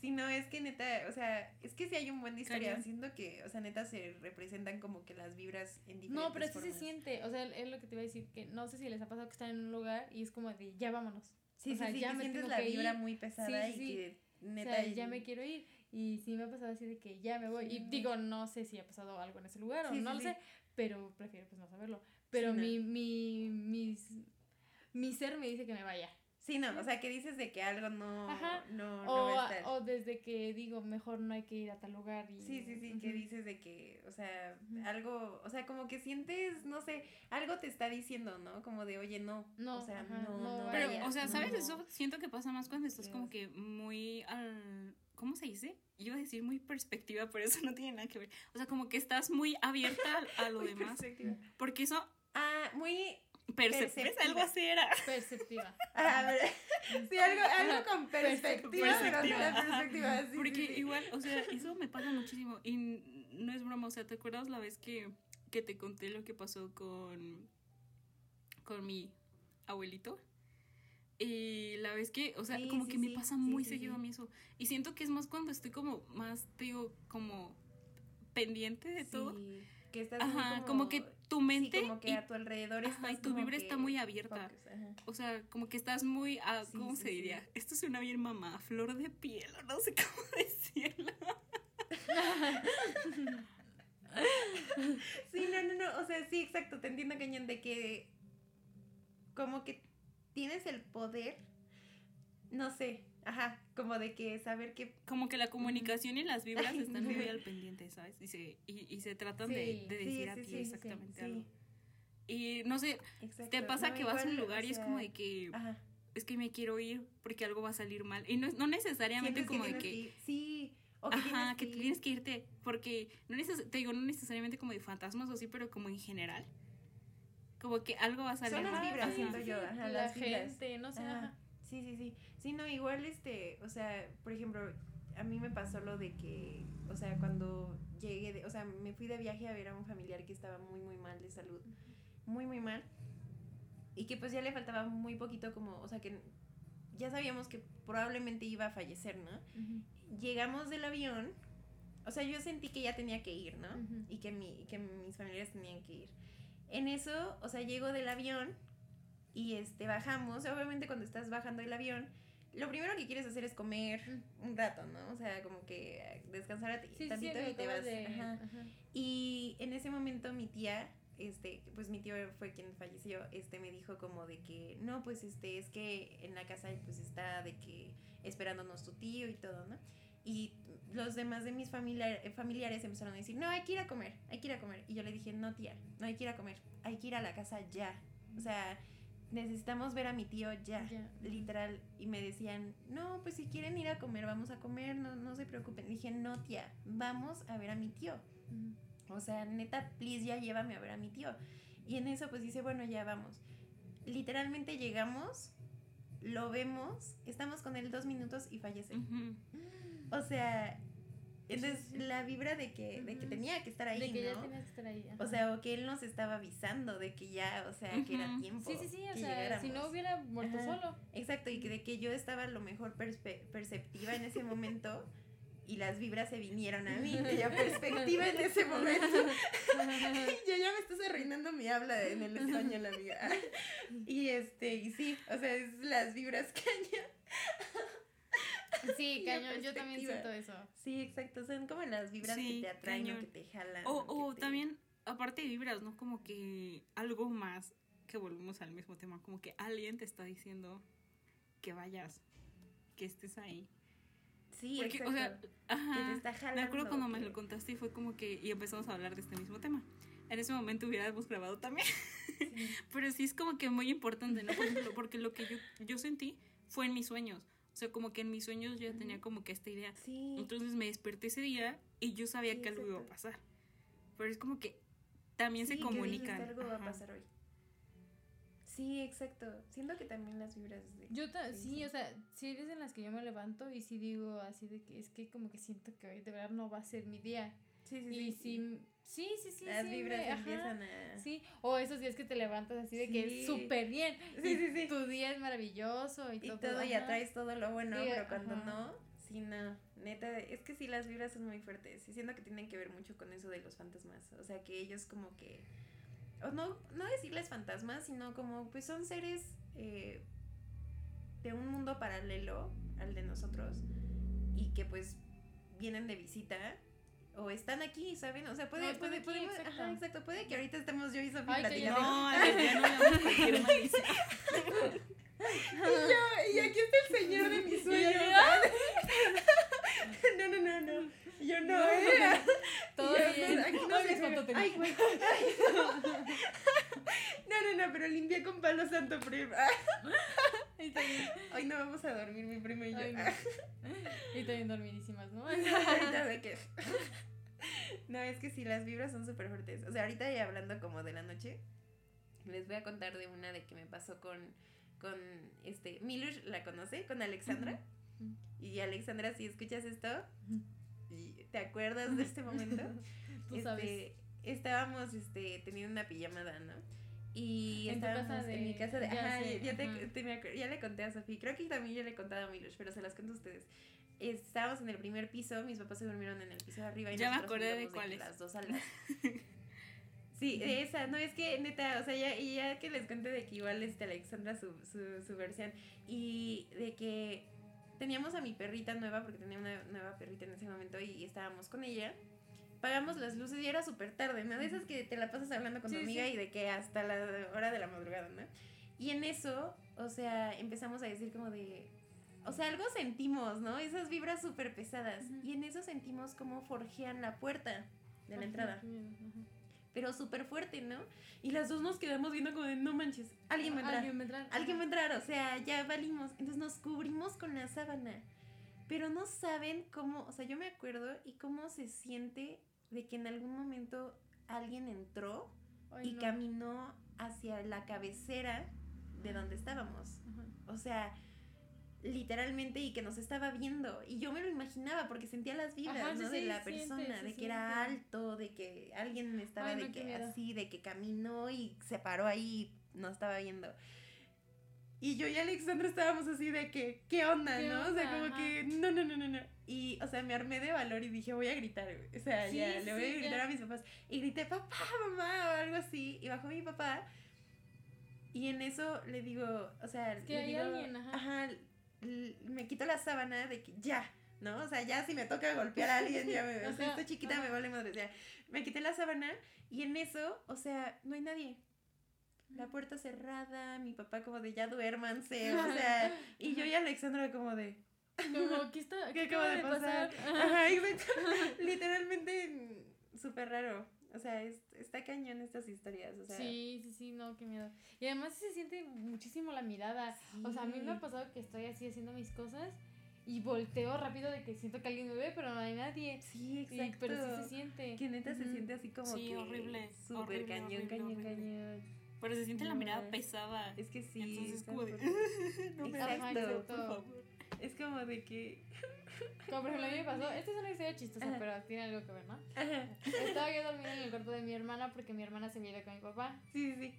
S7: Si no, es que neta, o sea, es que si hay un buen de historia.
S8: Cañón.
S7: Siento que, o sea, neta se representan como que las vibras en diferentes
S2: No, pero sí se siente. O sea, es lo que te iba a decir. Que no sé si les ha pasado que están en un lugar y es como de ya vámonos.
S7: Sí,
S2: o
S7: sí,
S2: sea,
S7: sí,
S2: ya
S7: que
S2: me
S7: sientes la vibra
S2: ir.
S7: muy pesada
S2: Sí, sí,
S7: y
S2: sí.
S7: que
S2: O
S7: neta.
S2: sea,
S7: y-
S2: ya me quiero ir. Y sí me ha pasado así de que ya me voy.
S7: Sí.
S2: Y digo, no sé si ha pasado algo en ese lugar o no
S7: sí,
S2: lo
S7: sí.
S2: sé, pero prefiero pues no saberlo. Pero
S7: Sí, no.
S2: mi, mi, mis- mi ser me dice que me vaya.
S7: Sí, no, o sea, que dices de que algo no,
S2: Ajá.
S7: no, no
S2: O,
S7: va a estar.
S2: o desde que digo, mejor no hay que ir a tal lugar. Y,
S7: Sí, sí, sí, que
S2: Ujú.
S7: dices de que, o sea, algo, o sea, como que sientes, no sé, algo te está diciendo, ¿no? Como de, oye, no,
S2: No,
S7: o sea,
S2: ajá,
S7: no,
S2: no
S7: no
S8: Pero, o sea,
S7: no.
S8: ¿sabes? Eso siento que pasa más cuando estás como que muy al... ¿Cómo se dice? Iba a decir muy perspectiva, pero eso no tiene nada que ver. O sea, como que estás muy abierta a, a lo
S7: Muy
S8: demás.
S7: perspectiva.
S8: Porque eso...
S7: Ah, muy. Perceptiva.
S8: Algo así era.
S2: Perceptiva. [laughs]
S7: ah, a ver, sí, algo, algo con perspectiva, pero de
S8: Perspectiva,
S7: la
S8: ajá.
S7: perspectiva, sí,
S8: Porque
S7: sí, sí.
S8: igual, o sea, eso me pasa muchísimo. Y no es broma, o sea, ¿te acuerdas la vez que, que te conté lo que pasó con, con mi abuelito? Y la vez que, o sea,
S7: Sí,
S8: como
S7: sí,
S8: que me pasa muy seguido a mí eso. Y siento que es más cuando estoy como más, te digo, como pendiente de todo.
S7: Que estás
S8: Ajá, como, que tu mente
S7: como que
S8: y-
S7: a tu alrededor
S8: ajá,
S7: estás
S8: y tu vibra está muy abierta.
S7: focus.
S8: O sea, como que estás muy, ah, ¿cómo se diría? Esto suena bien mamá, flor de piel, o no sé cómo [laughs] decirlo.
S7: Sí, no, no, no, o sea, sí, exacto, te entiendo, Cañón, de que como que tienes el poder, no sé, ajá, como de que saber que,
S8: Como que la comunicación y las vibras
S7: Ay,
S8: están
S7: no.
S8: muy al pendiente, ¿sabes? Y se, y, y se tratan de,
S2: Sí.
S8: de
S7: Sí,
S8: decir a
S7: sí,
S8: ti exactamente algo. Y no sé,
S7: exacto,
S8: te pasa
S7: no,
S8: que vas a un lugar
S7: o
S8: y es como de que
S7: Ajá,
S8: es que me quiero ir porque algo va a salir mal. Y no, no necesariamente como de que...
S7: ir, sí, o que
S8: Ajá, que
S7: ir.
S8: tienes que irte, porque no neces te digo, no necesariamente como de fantasmas o así, pero como en general. Como que algo va a salir
S7: Son las
S8: mal.
S7: vibras,
S8: Ajá.
S7: siento yo, ajá,
S2: la
S7: las vibras.
S2: gente, no sé.
S7: Ajá. Sí, sí, sí. Sí, no, igual este, o sea, por ejemplo, a mí me pasó lo de que, o sea, cuando llegué, de, o sea, me fui de viaje a ver a un familiar que estaba muy, muy mal de salud, muy, muy mal, y que pues ya le faltaba muy poquito como, o sea, que ya sabíamos que probablemente iba a fallecer, ¿no?
S2: Ujú.
S7: Llegamos del avión, o sea, yo sentí que ya tenía que ir, ¿no?
S2: Ujú.
S7: Y que, mi, que mis familiares tenían que ir. En eso, o sea, llego del avión y este, bajamos. Obviamente cuando estás bajando del avión, lo primero que quieres hacer es comer un rato, ¿no? O sea, como que descansar a ti
S2: Sí,
S7: tantito
S2: sí,
S7: y te vas.
S2: de-
S7: ajá.
S2: ajá.
S7: Y en ese momento mi tía, este, pues mi tío fue quien falleció, este me dijo como de que, no, pues este, es que en la casa pues está de que esperándonos tu tío y todo, ¿no? Y los demás de mis familiar- eh, familiares empezaron a decir, no, hay que ir a comer, hay que ir a comer. Y yo le dije, no, tía, no hay que ir a comer, hay que ir a la casa ya. O sea, necesitamos ver a mi tío ya,
S2: Ya.
S7: literal. Y me decían, no, pues si quieren ir a comer, vamos a comer, no, no se preocupen. Dije, no, tía, vamos a ver a mi tío. O sea, neta, please ya llévame a ver a mi tío. Y en eso pues dice, bueno, ya vamos. Literalmente llegamos, lo vemos, estamos con él dos minutos y fallece.
S8: Ujú.
S7: O sea, entonces la vibra de que, de que tenía que estar ahí,
S2: de que ya
S7: ¿no?
S2: tenías que estar ahí.
S7: O sea, o que él nos estaba avisando de que ya, o sea, que era tiempo.
S2: Sí, sí, sí, o sea, si no
S7: llegáramos.
S2: hubiera muerto
S7: Ajá.
S2: solo.
S7: Exacto, y que de que yo estaba a lo mejor perceptiva en ese momento y las vibras se vinieron a mí. Yo [laughs] perspectiva en ese momento. [laughs] yo ya me estás arruinando mi habla en el español, amiga. [laughs] Y este, y sí, o sea, es las vibras caña. [laughs]
S2: Sí, cañón, yo también siento eso.
S7: Sí, exacto, son como las vibras
S8: Sí,
S7: que te atraen
S8: cañón.
S7: o que te jalan.
S8: O,
S7: o
S8: o
S7: te-
S8: también, aparte de vibras, ¿no? Como que algo más que volvemos al mismo tema, como que alguien te está diciendo que vayas, que estés ahí.
S7: Sí,
S8: Porque,
S7: exacto.
S8: o sea,
S7: que te
S8: ajá.
S7: está jalando.
S8: Me acuerdo cuando me
S7: que-
S8: lo contaste y fue como que, y empezamos a hablar de este mismo tema. En ese momento hubiéramos grabado también,
S7: Sí. [laughs]
S8: pero sí es como que muy importante, ¿no? Por ejemplo, porque lo que yo, yo sentí fue en mis sueños. O sea, como que en mis sueños yo ya tenía como que esta idea.
S7: Sí.
S8: Entonces me desperté ese día y yo sabía
S7: Sí,
S8: que algo iba a pasar. Pero es como que también
S7: Sí,
S8: se
S7: que
S8: comunican.
S7: dijiste, algo va a
S8: Ajá.
S7: pasar hoy. Sí, exacto. Siento que también las vibras de...
S2: Yo ta-
S7: Sí,
S2: sí, o sea, sí eres en las que yo me levanto y sí digo así de que es que como que siento que hoy de verdad no va a ser mi día.
S7: Sí, sí,
S2: Y
S7: sí.
S2: sí, sí, sí, sí.
S7: Las
S2: sí,
S7: vibras
S2: me- ajá,
S7: empiezan a...
S2: Sí, o esos días que te levantas así de que
S7: Sí.
S2: es súper bien.
S7: Sí, sí, sí.
S2: Tu día es maravilloso y,
S7: Y
S2: todo.
S7: todo, y atraes todo lo bueno, pero cuando
S2: ajá.
S7: no, sí, no. Neta, es que sí, las vibras son muy fuertes. Y siento que tienen que ver mucho con eso de los fantasmas. O sea, que ellos como que... O no, no decirles fantasmas, sino como, pues son seres eh, de un mundo paralelo al de nosotros. Y que pues vienen de visita. O están aquí, ¿saben? O sea, puede,
S2: No,
S7: puede,
S2: aquí, exacto.
S7: ajá, exacto. Puede que ahorita estemos yo y Sofía platicando.
S8: No, [laughs] ya no.
S7: Y yo, y aquí está el señor de mis sueños. [laughs] No, no, no, no. Yo no, ¿eh? [laughs]
S2: Todo
S7: Yo,
S2: bien.
S7: no, no
S2: Ay, fotos
S7: ve. Ay, güey. No. No, no, no, pero limpié con palo santo prima. Hoy no vamos a dormir mi prima y yo.
S2: ay, no. [laughs] Y también dormidísimas, ¿no? [laughs]
S7: Ahorita de que. [laughs] No, es que sí, las vibras son súper fuertes. O sea, ahorita ya hablando como de la noche, les voy a contar de una de que me pasó con, con este, Milush, ¿la conoce? Con Alexandra. Y Alexandra, si escuchas esto, y ¿te acuerdas de este momento?
S2: Tú sabes.
S7: Este, estábamos este, teniendo una pijamada, ¿no? Y
S2: En casa de-
S7: en mi casa de...
S2: ya
S7: Ajá,
S2: sé,
S7: ya, te-
S2: ajá.
S7: te me acuer- ya le conté a Sofía, creo que también yo le he contado a Milush, pero se las cuento a ustedes. Estábamos en el primer piso, mis papás se durmieron en el piso de arriba y
S8: Ya me acordé de
S7: jugamos
S8: cuál
S7: que
S8: es.
S7: Las dos salas. [laughs] Sí, de esa, no, es que neta, o sea, ya, y ya que les cuente de que igual este Alexandra su, su, su versión y de que teníamos a mi perrita nueva, porque tenía una nueva perrita en ese momento y estábamos con ella, pagamos las luces y era súper tarde, ¿no? De esas que te la pasas hablando con tu amiga
S2: sí.
S7: y de que hasta la hora de la madrugada, ¿no? Y en eso, o sea, empezamos a decir como de... O sea, algo sentimos, ¿no? Esas vibras súper pesadas.
S2: Ujú.
S7: Y en eso sentimos cómo forjean la puerta de la entrada pero súper fuerte, ¿no? Y las dos nos quedamos viendo como de, no manches, alguien va a entrar,
S2: Alguien va a entrar.
S7: alguien va a entrar, o sea, ya valimos. Entonces nos cubrimos con la sábana, pero no saben cómo, o sea, yo me acuerdo y cómo se siente de que en algún momento alguien entró
S2: Ay,
S7: y
S2: no.
S7: caminó hacia la cabecera de donde estábamos.
S2: Ajá.
S7: O sea, literalmente y que nos estaba viendo. Y yo me lo imaginaba porque sentía las vibras,
S2: Ajá, sí,
S7: ¿no? de
S2: sí,
S7: la
S2: siente,
S7: persona, de que era alto, de que alguien estaba
S2: Ay, no,
S7: de que así, de que caminó y se paró ahí y nos estaba viendo. Y yo y Alexandra estábamos así de que, ¿qué onda,
S2: ¿Qué
S7: no? o sea, como
S2: Ajá.
S7: que, no, no, no, no, no. Y, o sea, me armé de valor y dije, voy a gritar, güey. O sea,
S2: Sí,
S7: ya, le voy a gritar
S2: ya.
S7: a mis papás. Y grité, papá, mamá, o algo así. Y bajó mi papá. Y en eso le digo, o sea,
S2: que
S7: le
S2: hay
S7: digo,
S2: alguien, ajá.
S7: l- me quito la sábana de que ya, ¿no? O sea, ya si me toca golpear a alguien, ya me, o [laughs] sea,
S2: Ajá,
S7: esta chiquita
S2: ajá.
S7: me vale madre. O sea, me quité la sábana y en eso, o sea, no hay nadie. La puerta cerrada, mi papá como de ya duérmanse, o sea, y yo y Alexandra como de,
S2: Como, [laughs] ¿qué, está,
S7: ¿qué
S2: qué
S7: acaba de pasar? [laughs]
S2: Ajá.
S7: Ajá, exacto. [laughs] Literalmente súper raro. O sea, es- está cañón estas historias, o sea.
S2: Sí, sí, sí, no, qué miedo. Y además se siente muchísimo la mirada. O sea, a mí me ha pasado que estoy así haciendo mis cosas y volteo rápido de que siento que alguien me ve, pero no hay nadie.
S7: Sí,
S2: Y-
S7: exacto.
S2: pero sí se siente.
S7: Que neta se siente así como
S8: Sí,
S7: que
S8: horrible,
S7: Súper
S8: horrible,
S7: cañón,
S8: horrible,
S7: cañón,
S8: horrible.
S7: cañón.
S8: Pero se siente la
S7: No,
S8: mirada pesada.
S7: Es que sí.
S8: Entonces
S7: está
S8: como de, no me
S7: Exacto.
S8: esto, por
S2: exacto.
S8: favor.
S7: Es como de que. [laughs]
S2: Como por ejemplo, a mí me pasó. Esta es una historia chistosa,
S7: Ajá.
S2: pero tiene algo que ver, ¿no?
S7: Ajá.
S2: Estaba yo dormida en el cuarto de mi hermana porque mi hermana se vive con mi papá.
S7: Sí, sí.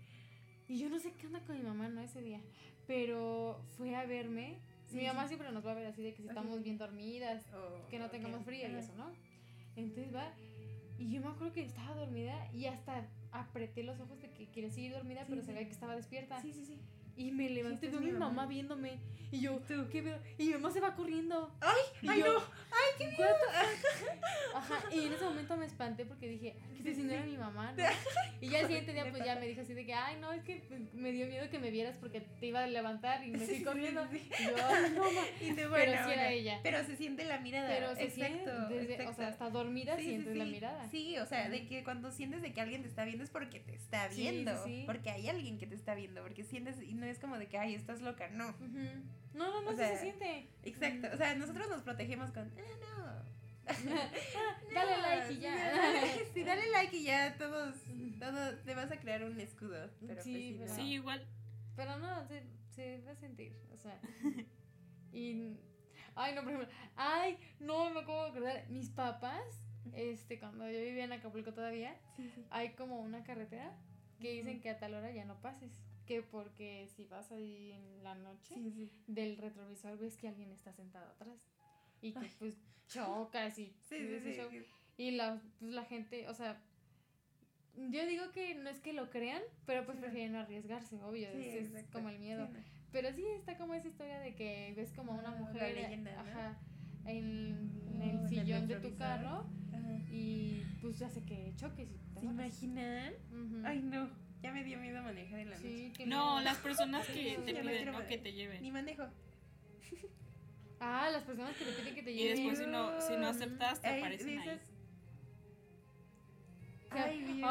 S2: Y yo no sé qué onda con mi mamá, ¿no? Ese día. Pero fue a verme.
S7: Sí,
S2: mi mamá
S7: sí.
S2: siempre nos va a ver así de que si
S7: Ajá.
S2: estamos bien dormidas,
S7: Oh,
S2: que no tengamos frío y eso, ¿no? Entonces va. Y yo me acuerdo que estaba dormida y hasta apreté los ojos de que quería seguir dormida,
S7: Sí,
S2: pero se veía que estaba despierta.
S7: Sí, sí, sí.
S2: Y me levanté
S7: es
S2: a mi mamá
S7: mamá.
S2: viéndome. Y yo, ¿qué veo? Y mi mamá se va corriendo.
S7: ¡Ay!
S2: Y
S7: ¡Ay,
S2: yo,
S7: no! ¡Ay, qué
S2: "What [laughs] the-" Ajá, y en ese momento me espanté porque dije, ¿qué
S7: Sí,
S2: si no era mi mamá? ¿no? [laughs] Y ya el siguiente día pues ya me dijo así de que, ay, no, es que me dio miedo que me vieras porque te iba a levantar y me fui corriendo.
S7: sí, sí.
S2: Y yo, ay, no, ma".
S7: Y tú,
S2: Pero
S7: bueno,
S2: sí era
S7: bueno.
S2: ella.
S7: Pero se siente la mirada.
S2: Pero se
S7: exacto,
S2: siente, desde- o sea, hasta dormida sientes la mirada.
S7: Sí, o sea, de que cuando sientes de que alguien te está viendo es porque te está viendo. Porque hay alguien que te está viendo. Porque sientes, y no es como de que, ay, estás loca. No.
S2: No, no, no,
S7: O sea,
S2: se siente.
S7: Exacto. O sea, nosotros nos protegemos con, ah, no.
S2: Dale- like y ya
S7: todos, todo, te vas a crear un escudo. Pero
S2: Sí,
S7: pues sí,
S2: pero-
S7: no.
S8: Sí, igual.
S2: Pero no, se, se va a sentir, o sea. [laughs] Y. Ay, no, por ejemplo. Ay, no me acabo de acordar. Mis papás, este, cuando yo vivía en Acapulco todavía,
S7: Sí, sí.
S2: hay como una carretera que dicen que a tal hora ya no pases. Que porque si vas ahí en la noche,
S7: Sí, sí.
S2: del retrovisor ves que alguien está sentado atrás. Y que
S7: Ay.
S2: pues chocas y.
S7: Sí,
S2: y
S7: sí,
S2: ese
S7: sí,
S2: show.
S7: sí.
S2: Y la, pues, la gente, o sea, yo digo que no es que lo crean, pero pues
S7: Sí.
S2: prefieren no arriesgarse, obvio,
S7: Sí,
S2: es, como el miedo.
S7: Sí, no.
S2: Pero sí está como esa historia de que ves como a una
S7: Ah,
S2: mujer
S7: leyenda,
S2: ajá, en,
S7: Oh, en
S2: el sillón de tu carro
S7: Ajá.
S2: y pues hace que choques y te
S7: ¿Se imaginan?
S2: Ujú.
S7: Ay, no. Ya me dio miedo manejar en la noche.
S8: No,
S2: miedo.
S8: las personas que [laughs]
S7: Sí,
S8: te piden, Que te lleven.
S7: Ni manejo.
S2: Ah, las personas que te piden que te
S8: Y
S2: lleven.
S8: después si no, si no aceptas, te aparecen
S7: de
S8: ahí. [laughs]
S7: Ay, Dios.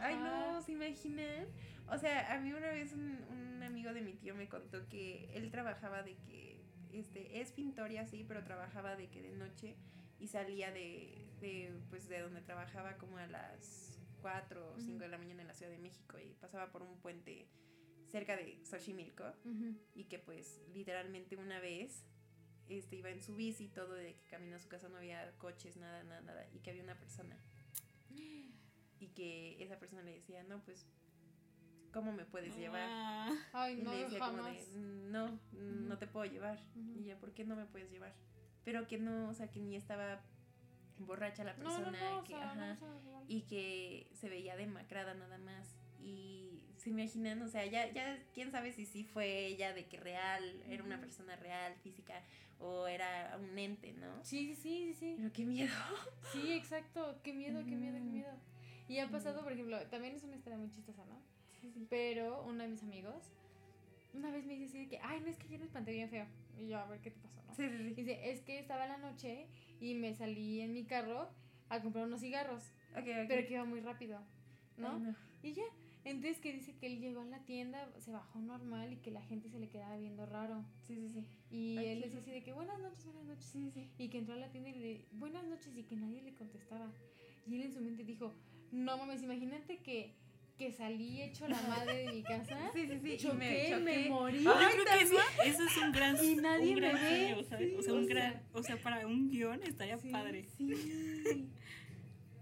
S2: ay, no.
S7: Ay. ¿se imaginan? O sea, a mí una vez un, un amigo de mi tío me contó que él trabajaba de que, este, es pintor y así, pero trabajaba de que de noche y salía de, de pues, de donde trabajaba como a las 4 o 5
S2: Ujú.
S7: de la mañana en la Ciudad de México y pasaba por un puente cerca de Xochimilco y que pues literalmente una vez este iba en su bici y todo de que caminó a su casa no había coches nada nada nada y que había una persona y que esa persona le decía no pues cómo me puedes llevar
S8: Ah,
S2: Ay,
S7: y
S2: no,
S7: le decía como de no no te puedo llevar y ya por qué no me puedes llevar pero que no o sea que ni estaba borracha la persona
S2: no, no, o
S7: que
S2: sea, no,
S7: ajá y que se veía demacrada nada más. Y se imaginan, o sea, ya, ya quién sabe si sí fue ella de que real, era una persona real, física, o era un ente, ¿no?
S2: Sí, sí, sí, sí, sí.
S7: Pero qué miedo.
S2: Sí, exacto. Qué miedo, qué miedo, qué miedo. Y ha pasado, por ejemplo, también es una historia muy chistosa, ¿no? Pero uno de mis amigos una vez me dice así de que, ay, no es que ayer me espanté bien feo. Y yo, a ver qué te pasó, ¿no?
S7: Sí, sí, sí.
S2: Dice, es que estaba en la noche y me salí en mi carro a comprar unos cigarros,
S7: Ok, ok.
S2: pero que iba muy rápido, ¿no?
S7: Ay,
S2: Y ya. Entonces que dice que él llegó a la tienda, se bajó normal y que la gente se le quedaba viendo raro.
S7: Sí, sí, sí.
S2: Y
S7: Ay,
S2: él decía así de que buenas noches, buenas noches.
S7: Sí, sí.
S2: Y que entró a la tienda y le buenas noches y que nadie le contestaba. Y él en su mente dijo, no mames, imagínate que, que salí hecho la madre de mi casa. [laughs]
S7: Sí, sí, sí. y
S2: Choqué, me,
S7: choqué.
S2: morí.
S8: Yo creo que sí. eso es un gran,
S2: Y nadie
S8: un gran
S2: me ve,
S8: sueño, ¿sabes?
S2: sí,
S8: o sea,
S2: o
S8: un
S2: sea.
S8: gran, o sea, para un guion estaría
S2: Sí,
S8: padre.
S7: Sí.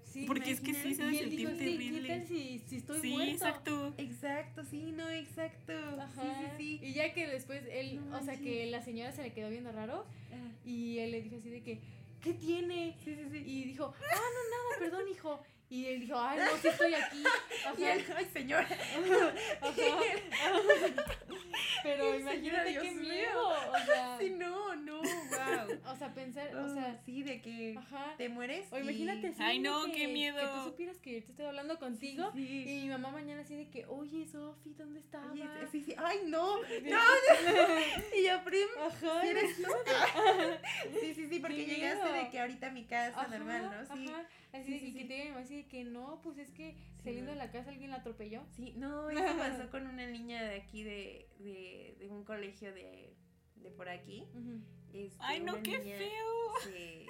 S2: Sí,
S8: Porque es que sí se
S2: y
S8: debe sentir
S2: "Sí, ¿qué
S8: terrible.
S2: tal si, si estoy
S8: sí,
S2: muerto?
S8: exacto.
S7: Exacto, sí, no, exacto.
S2: Ajá.
S7: Sí, sí, sí.
S2: Y ya que después él,
S7: No
S2: o sea, que la señora se le quedó viendo raro
S7: Ah,
S2: y él le dijo así de que, ¿qué tiene?
S7: Sí, sí, sí.
S2: Y dijo, ah, no, nada, perdón, hijo. Y él dijo, ay, no, sí estoy aquí. [laughs]
S7: Y
S2: Ajá,
S7: él, ay, señora. [laughs]
S2: ajá. Pero
S7: Y
S2: imagínate
S7: Dios
S2: qué
S7: mío.
S2: miedo. O sea, [laughs]
S7: Sí, no, no, wow.
S2: o sea, pensar, o sea,
S7: sí, de que
S2: ajá.
S7: te mueres.
S2: O imagínate
S7: y-
S2: así
S8: Ay, no,
S2: que,
S8: qué miedo.
S2: Que tú supieras que yo te estoy hablando contigo.
S7: Sí.
S2: Y mi mamá mañana así de que, oye, Sofi, ¿dónde estabas?
S7: Oye, sí, sí. Ay, no.
S2: No,
S7: Y yo, prim,
S2: Ajá.
S7: ¿sí eres tú? Sí, sí, sí, porque llegaste de que ahorita a mi casa
S2: Ajá,
S7: normal, ¿no? Sí.
S2: Ajá. Así
S7: Sí,
S2: de
S7: sí,
S2: y que
S7: sí.
S2: te diga mi mamá así que no, pues es que
S7: Sí,
S2: saliendo
S7: no.
S2: de la casa alguien la atropelló.
S7: Sí, no, eso pasó con una niña de aquí, de, de, de un colegio de, de por aquí. Este,
S8: Ay, no, qué feo.
S7: Se,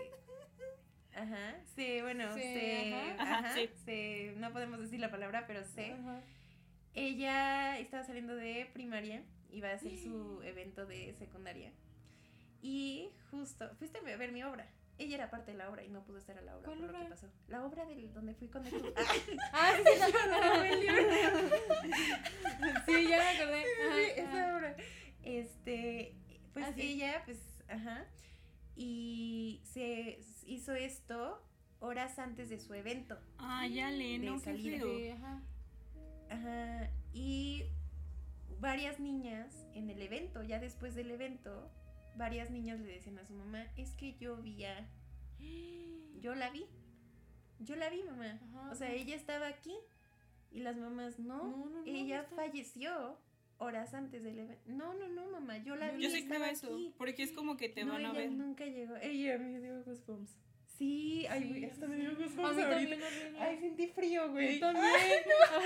S7: ajá, se, bueno,
S2: Se-
S7: se,
S2: ajá.
S7: ajá,
S8: Ajá, sí.
S7: se, no podemos decir la palabra, pero.
S2: Ajá.
S7: Ella estaba saliendo de primaria, iba a hacer su [gasps] evento de secundaria. Y justo, fuiste a ver mi obra. Ella era parte de la obra y no pudo estar a la obra
S2: ¿Cuál
S7: por lo que pasó. La obra del donde fui con el [laughs]
S2: Ah, sí, sí, sí, ya me acordé. [laughs] Ajá,
S7: Sí, esa obra. Este, pues
S2: Ah, sí.
S7: ella, pues, ajá. Y se hizo esto horas antes de su evento.
S8: Ay, ya le, no,
S7: salida.
S2: ajá.
S7: Ajá. Y varias niñas en el evento, ya después del evento, varias niñas le decían a su mamá, es que yo vi a... Yo la vi. Yo la vi, mamá.
S2: Ajá,
S7: O sea,
S2: ajá.
S7: ella estaba aquí y las mamás no.
S2: No, no,
S7: ella
S2: no
S7: falleció horas antes del evento. No, no, no, mamá, yo la vi.
S8: Yo sí
S7: estaba
S8: creo eso,
S7: aquí.
S8: porque es como que te
S7: no,
S8: van a
S7: ella
S8: ver.
S7: nunca llegó. Ella me dio goosebumps. Sí, ay,
S2: Sí,
S7: güey,
S2: sí,
S7: hasta
S2: sí.
S7: me dio goosebumps ahorita.
S2: también.
S7: Ay, sentí frío, güey.
S2: También. Ajá.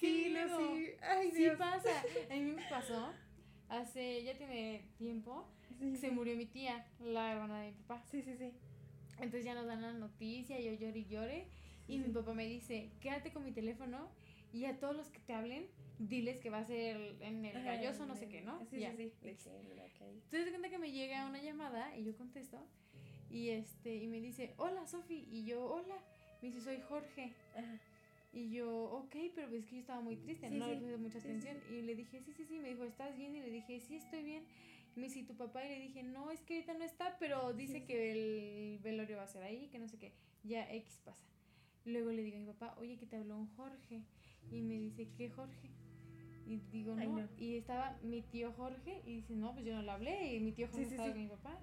S7: Sí, [laughs]
S2: Qué
S7: no, sí. Ay,
S2: Sí
S7: Dios.
S2: pasa. A mí me pasó. Hace, ya tiene tiempo,
S7: Sí,
S2: que se
S7: sí.
S2: murió mi tía, la hermana de mi papá.
S7: Sí, sí, sí.
S2: Entonces ya nos dan la noticia, yo lloré y lloré. Y mi papá me dice, quédate con mi teléfono y a todos los que te hablen, diles que va a ser en el galloso, no sé qué, ¿no?
S7: Sí,
S2: Ya.
S7: sí, sí.
S2: Entonces de cuenta que me llega una llamada y yo contesto y este y me dice, hola Sofi, y yo, hola. Me dice, soy Jorge.
S7: Ajá.
S2: Y yo, ok, pero es que yo estaba muy triste,
S7: Sí,
S2: no le
S7: sí.
S2: puse mucha
S7: Sí,
S2: atención. Y le dije, sí, sí, sí, me dijo, ¿estás bien? Y le dije, sí, estoy bien. Y me dice, ¿y tu papá? Y le dije, no, es que ahorita no está, pero dice
S7: sí.
S2: que el velorio va a ser ahí, que no sé qué. Ya X pasa. Luego le digo a mi papá, oye, que te habló un Jorge. Y me dice, ¿qué Jorge? Y digo,
S7: Ay,
S2: no. Y estaba mi tío Jorge y dice, no, pues yo no le hablé. Y mi tío Jorge
S7: Sí, sí,
S2: estaba
S7: sí.
S2: con mi papá.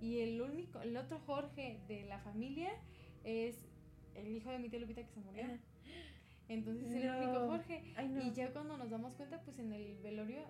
S2: Y el único, el otro Jorge de la familia es el hijo de mi tía Lupita que se murió.
S7: Ajá.
S2: Entonces el único
S7: No.
S2: Jorge.
S7: Ay, no.
S2: Y ya cuando nos damos cuenta, pues en el velorio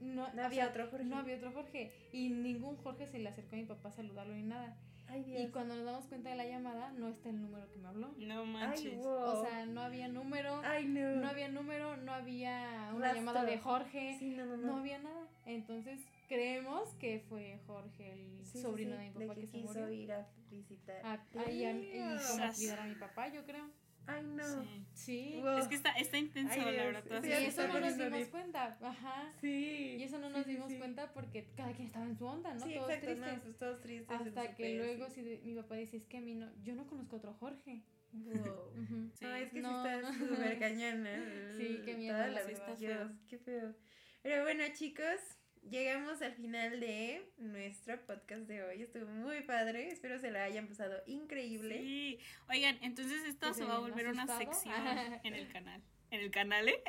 S2: no,
S7: había
S2: sea,
S7: otro Jorge.
S2: No había otro Jorge. Y ningún Jorge se le acercó a mi papá a saludarlo ni nada.
S7: Ay, Dios.
S2: Y cuando nos damos cuenta de la llamada, no está el número que me habló.
S8: No
S7: Ay,
S8: manches.
S7: wow.
S2: O sea, no había número,
S7: Ay, no.
S2: no había número, no había una
S7: Rastro.
S2: llamada de Jorge,
S7: Sí, no, no, no.
S2: no había nada. Entonces creemos que fue Jorge, el
S7: Sí,
S2: sobrino
S7: sí,
S2: de mi papá que, se
S7: quiso
S2: murió.
S7: ir a visitar.
S2: A, ahí a- y como
S8: Sas.
S2: cuidar a mi papá, yo creo.
S7: Ay, no.
S8: Sí.
S2: Sí.
S7: Wow.
S8: Es que está, está intenso,
S7: Ay,
S8: la verdad. todas
S7: sí,
S2: Y eso no nos dimos
S7: bien.
S2: cuenta. Ajá.
S7: Sí.
S2: Y eso no nos
S7: sí,
S2: dimos
S7: sí.
S2: cuenta porque cada quien estaba en su onda, ¿no?
S7: Sí,
S2: Todos
S7: exacto,
S2: tristes.
S7: no, pues todos tristes.
S2: Hasta que luego de- mi papá dice, es que a mí no, yo no conozco a otro Jorge.
S7: Wow.
S8: Sí.
S7: No, es que
S2: No,
S7: sí está
S2: no.
S7: súper cañona.
S2: Sí, qué miedo,
S7: Toda
S2: la
S7: la
S8: verdad.
S7: verdad. Dios, qué feo. Pero bueno, chicos, llegamos al final de nuestro podcast de hoy. Estuvo muy padre. Espero se la hayan pasado increíble.
S8: Sí. Oigan, entonces esto
S2: Que
S8: se va a volver una sección [laughs] en el canal. En el canal, ¿eh?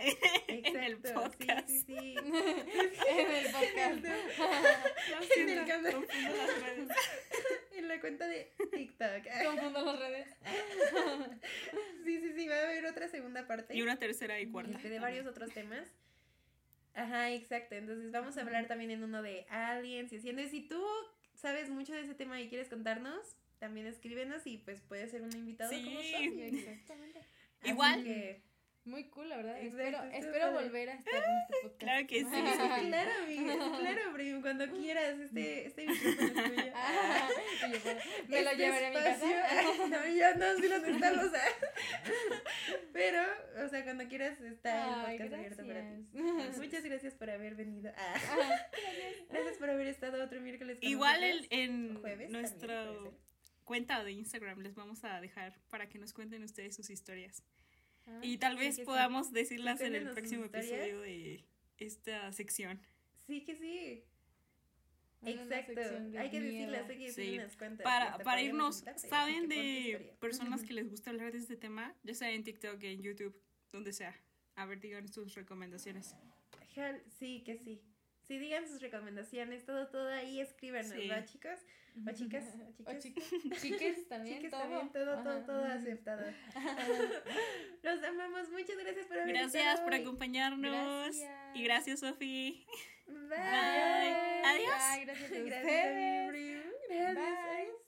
S7: Exacto, [laughs]
S8: en el podcast.
S7: Sí, sí, [laughs] sí.
S2: en el podcast.
S8: Lo siento,
S7: el canal.
S8: confundo las redes.
S7: en la cuenta de TikTok.
S2: Confundo las redes.
S7: Sí, sí, sí. Va a haber otra segunda parte.
S8: Y una tercera y cuarta.
S7: de varios otros temas. Ajá, exacto. Entonces vamos a hablar también en uno de aliens y. Entonces, si tú sabes mucho de ese tema y quieres contarnos, también escríbenos y pues puedes ser un invitado
S8: Sí.
S7: como Sofi.
S2: exactamente.
S7: Así
S8: Igual.
S7: que-
S2: Muy cool, la verdad.
S7: Exacto,
S2: espero
S7: está
S2: espero
S7: padre.
S2: volver a estar en este podcast.
S8: Claro que sí.
S7: Claro, amiga. Claro, primo. Cuando quieras, este, este micrófono es tuyo. [laughs]
S2: Ah, y yo, bueno, me lo
S7: Este
S2: llevaré a mi casa. [laughs]
S7: No, ya no, sí lo necesitamos. Pero, o sea, cuando quieras está
S2: Ay,
S7: el podcast abierto para ti. Muchas gracias por haber venido. Ah, gracias por haber estado otro miércoles con
S8: Igual el- en
S7: Jueves ser.
S8: cuenta de Instagram les vamos a dejar para que nos cuenten ustedes sus historias.
S2: Ah,
S8: Y tal
S7: sí
S8: vez
S7: sí.
S8: podamos decirlas en el próximo episodio de esta sección.
S7: Sí que sí. Exacto. Hay que
S2: miedo.
S7: decirlas, hay que decir
S8: Sí.
S7: unas cuantas.
S8: Para, para irnos, ¿saben de personas que [laughs] les gusta hablar de este tema? Ya sea en TikTok, en YouTube, donde sea. A ver, digan sus recomendaciones.
S7: Sí, que sí. Sí, digan sus recomendaciones, todo, todo ahí, escríbanos,
S8: Sí.
S7: ¿va, chicos? O chicas, [laughs] o chicas.
S2: chicas. Chiques [laughs] también,
S7: Chiques
S2: todo.
S7: también, todo, todo,
S2: Ajá.
S7: todo aceptado. [laughs] Los amamos, muchas gracias por haber
S8: Gracias por acompañarnos.
S2: Gracias.
S8: Y gracias, Sofi.
S7: Bye.
S8: Bye. Adiós.
S2: Ay, gracias a
S7: Gracias,
S2: ustedes.
S7: Gracias.
S2: Bye.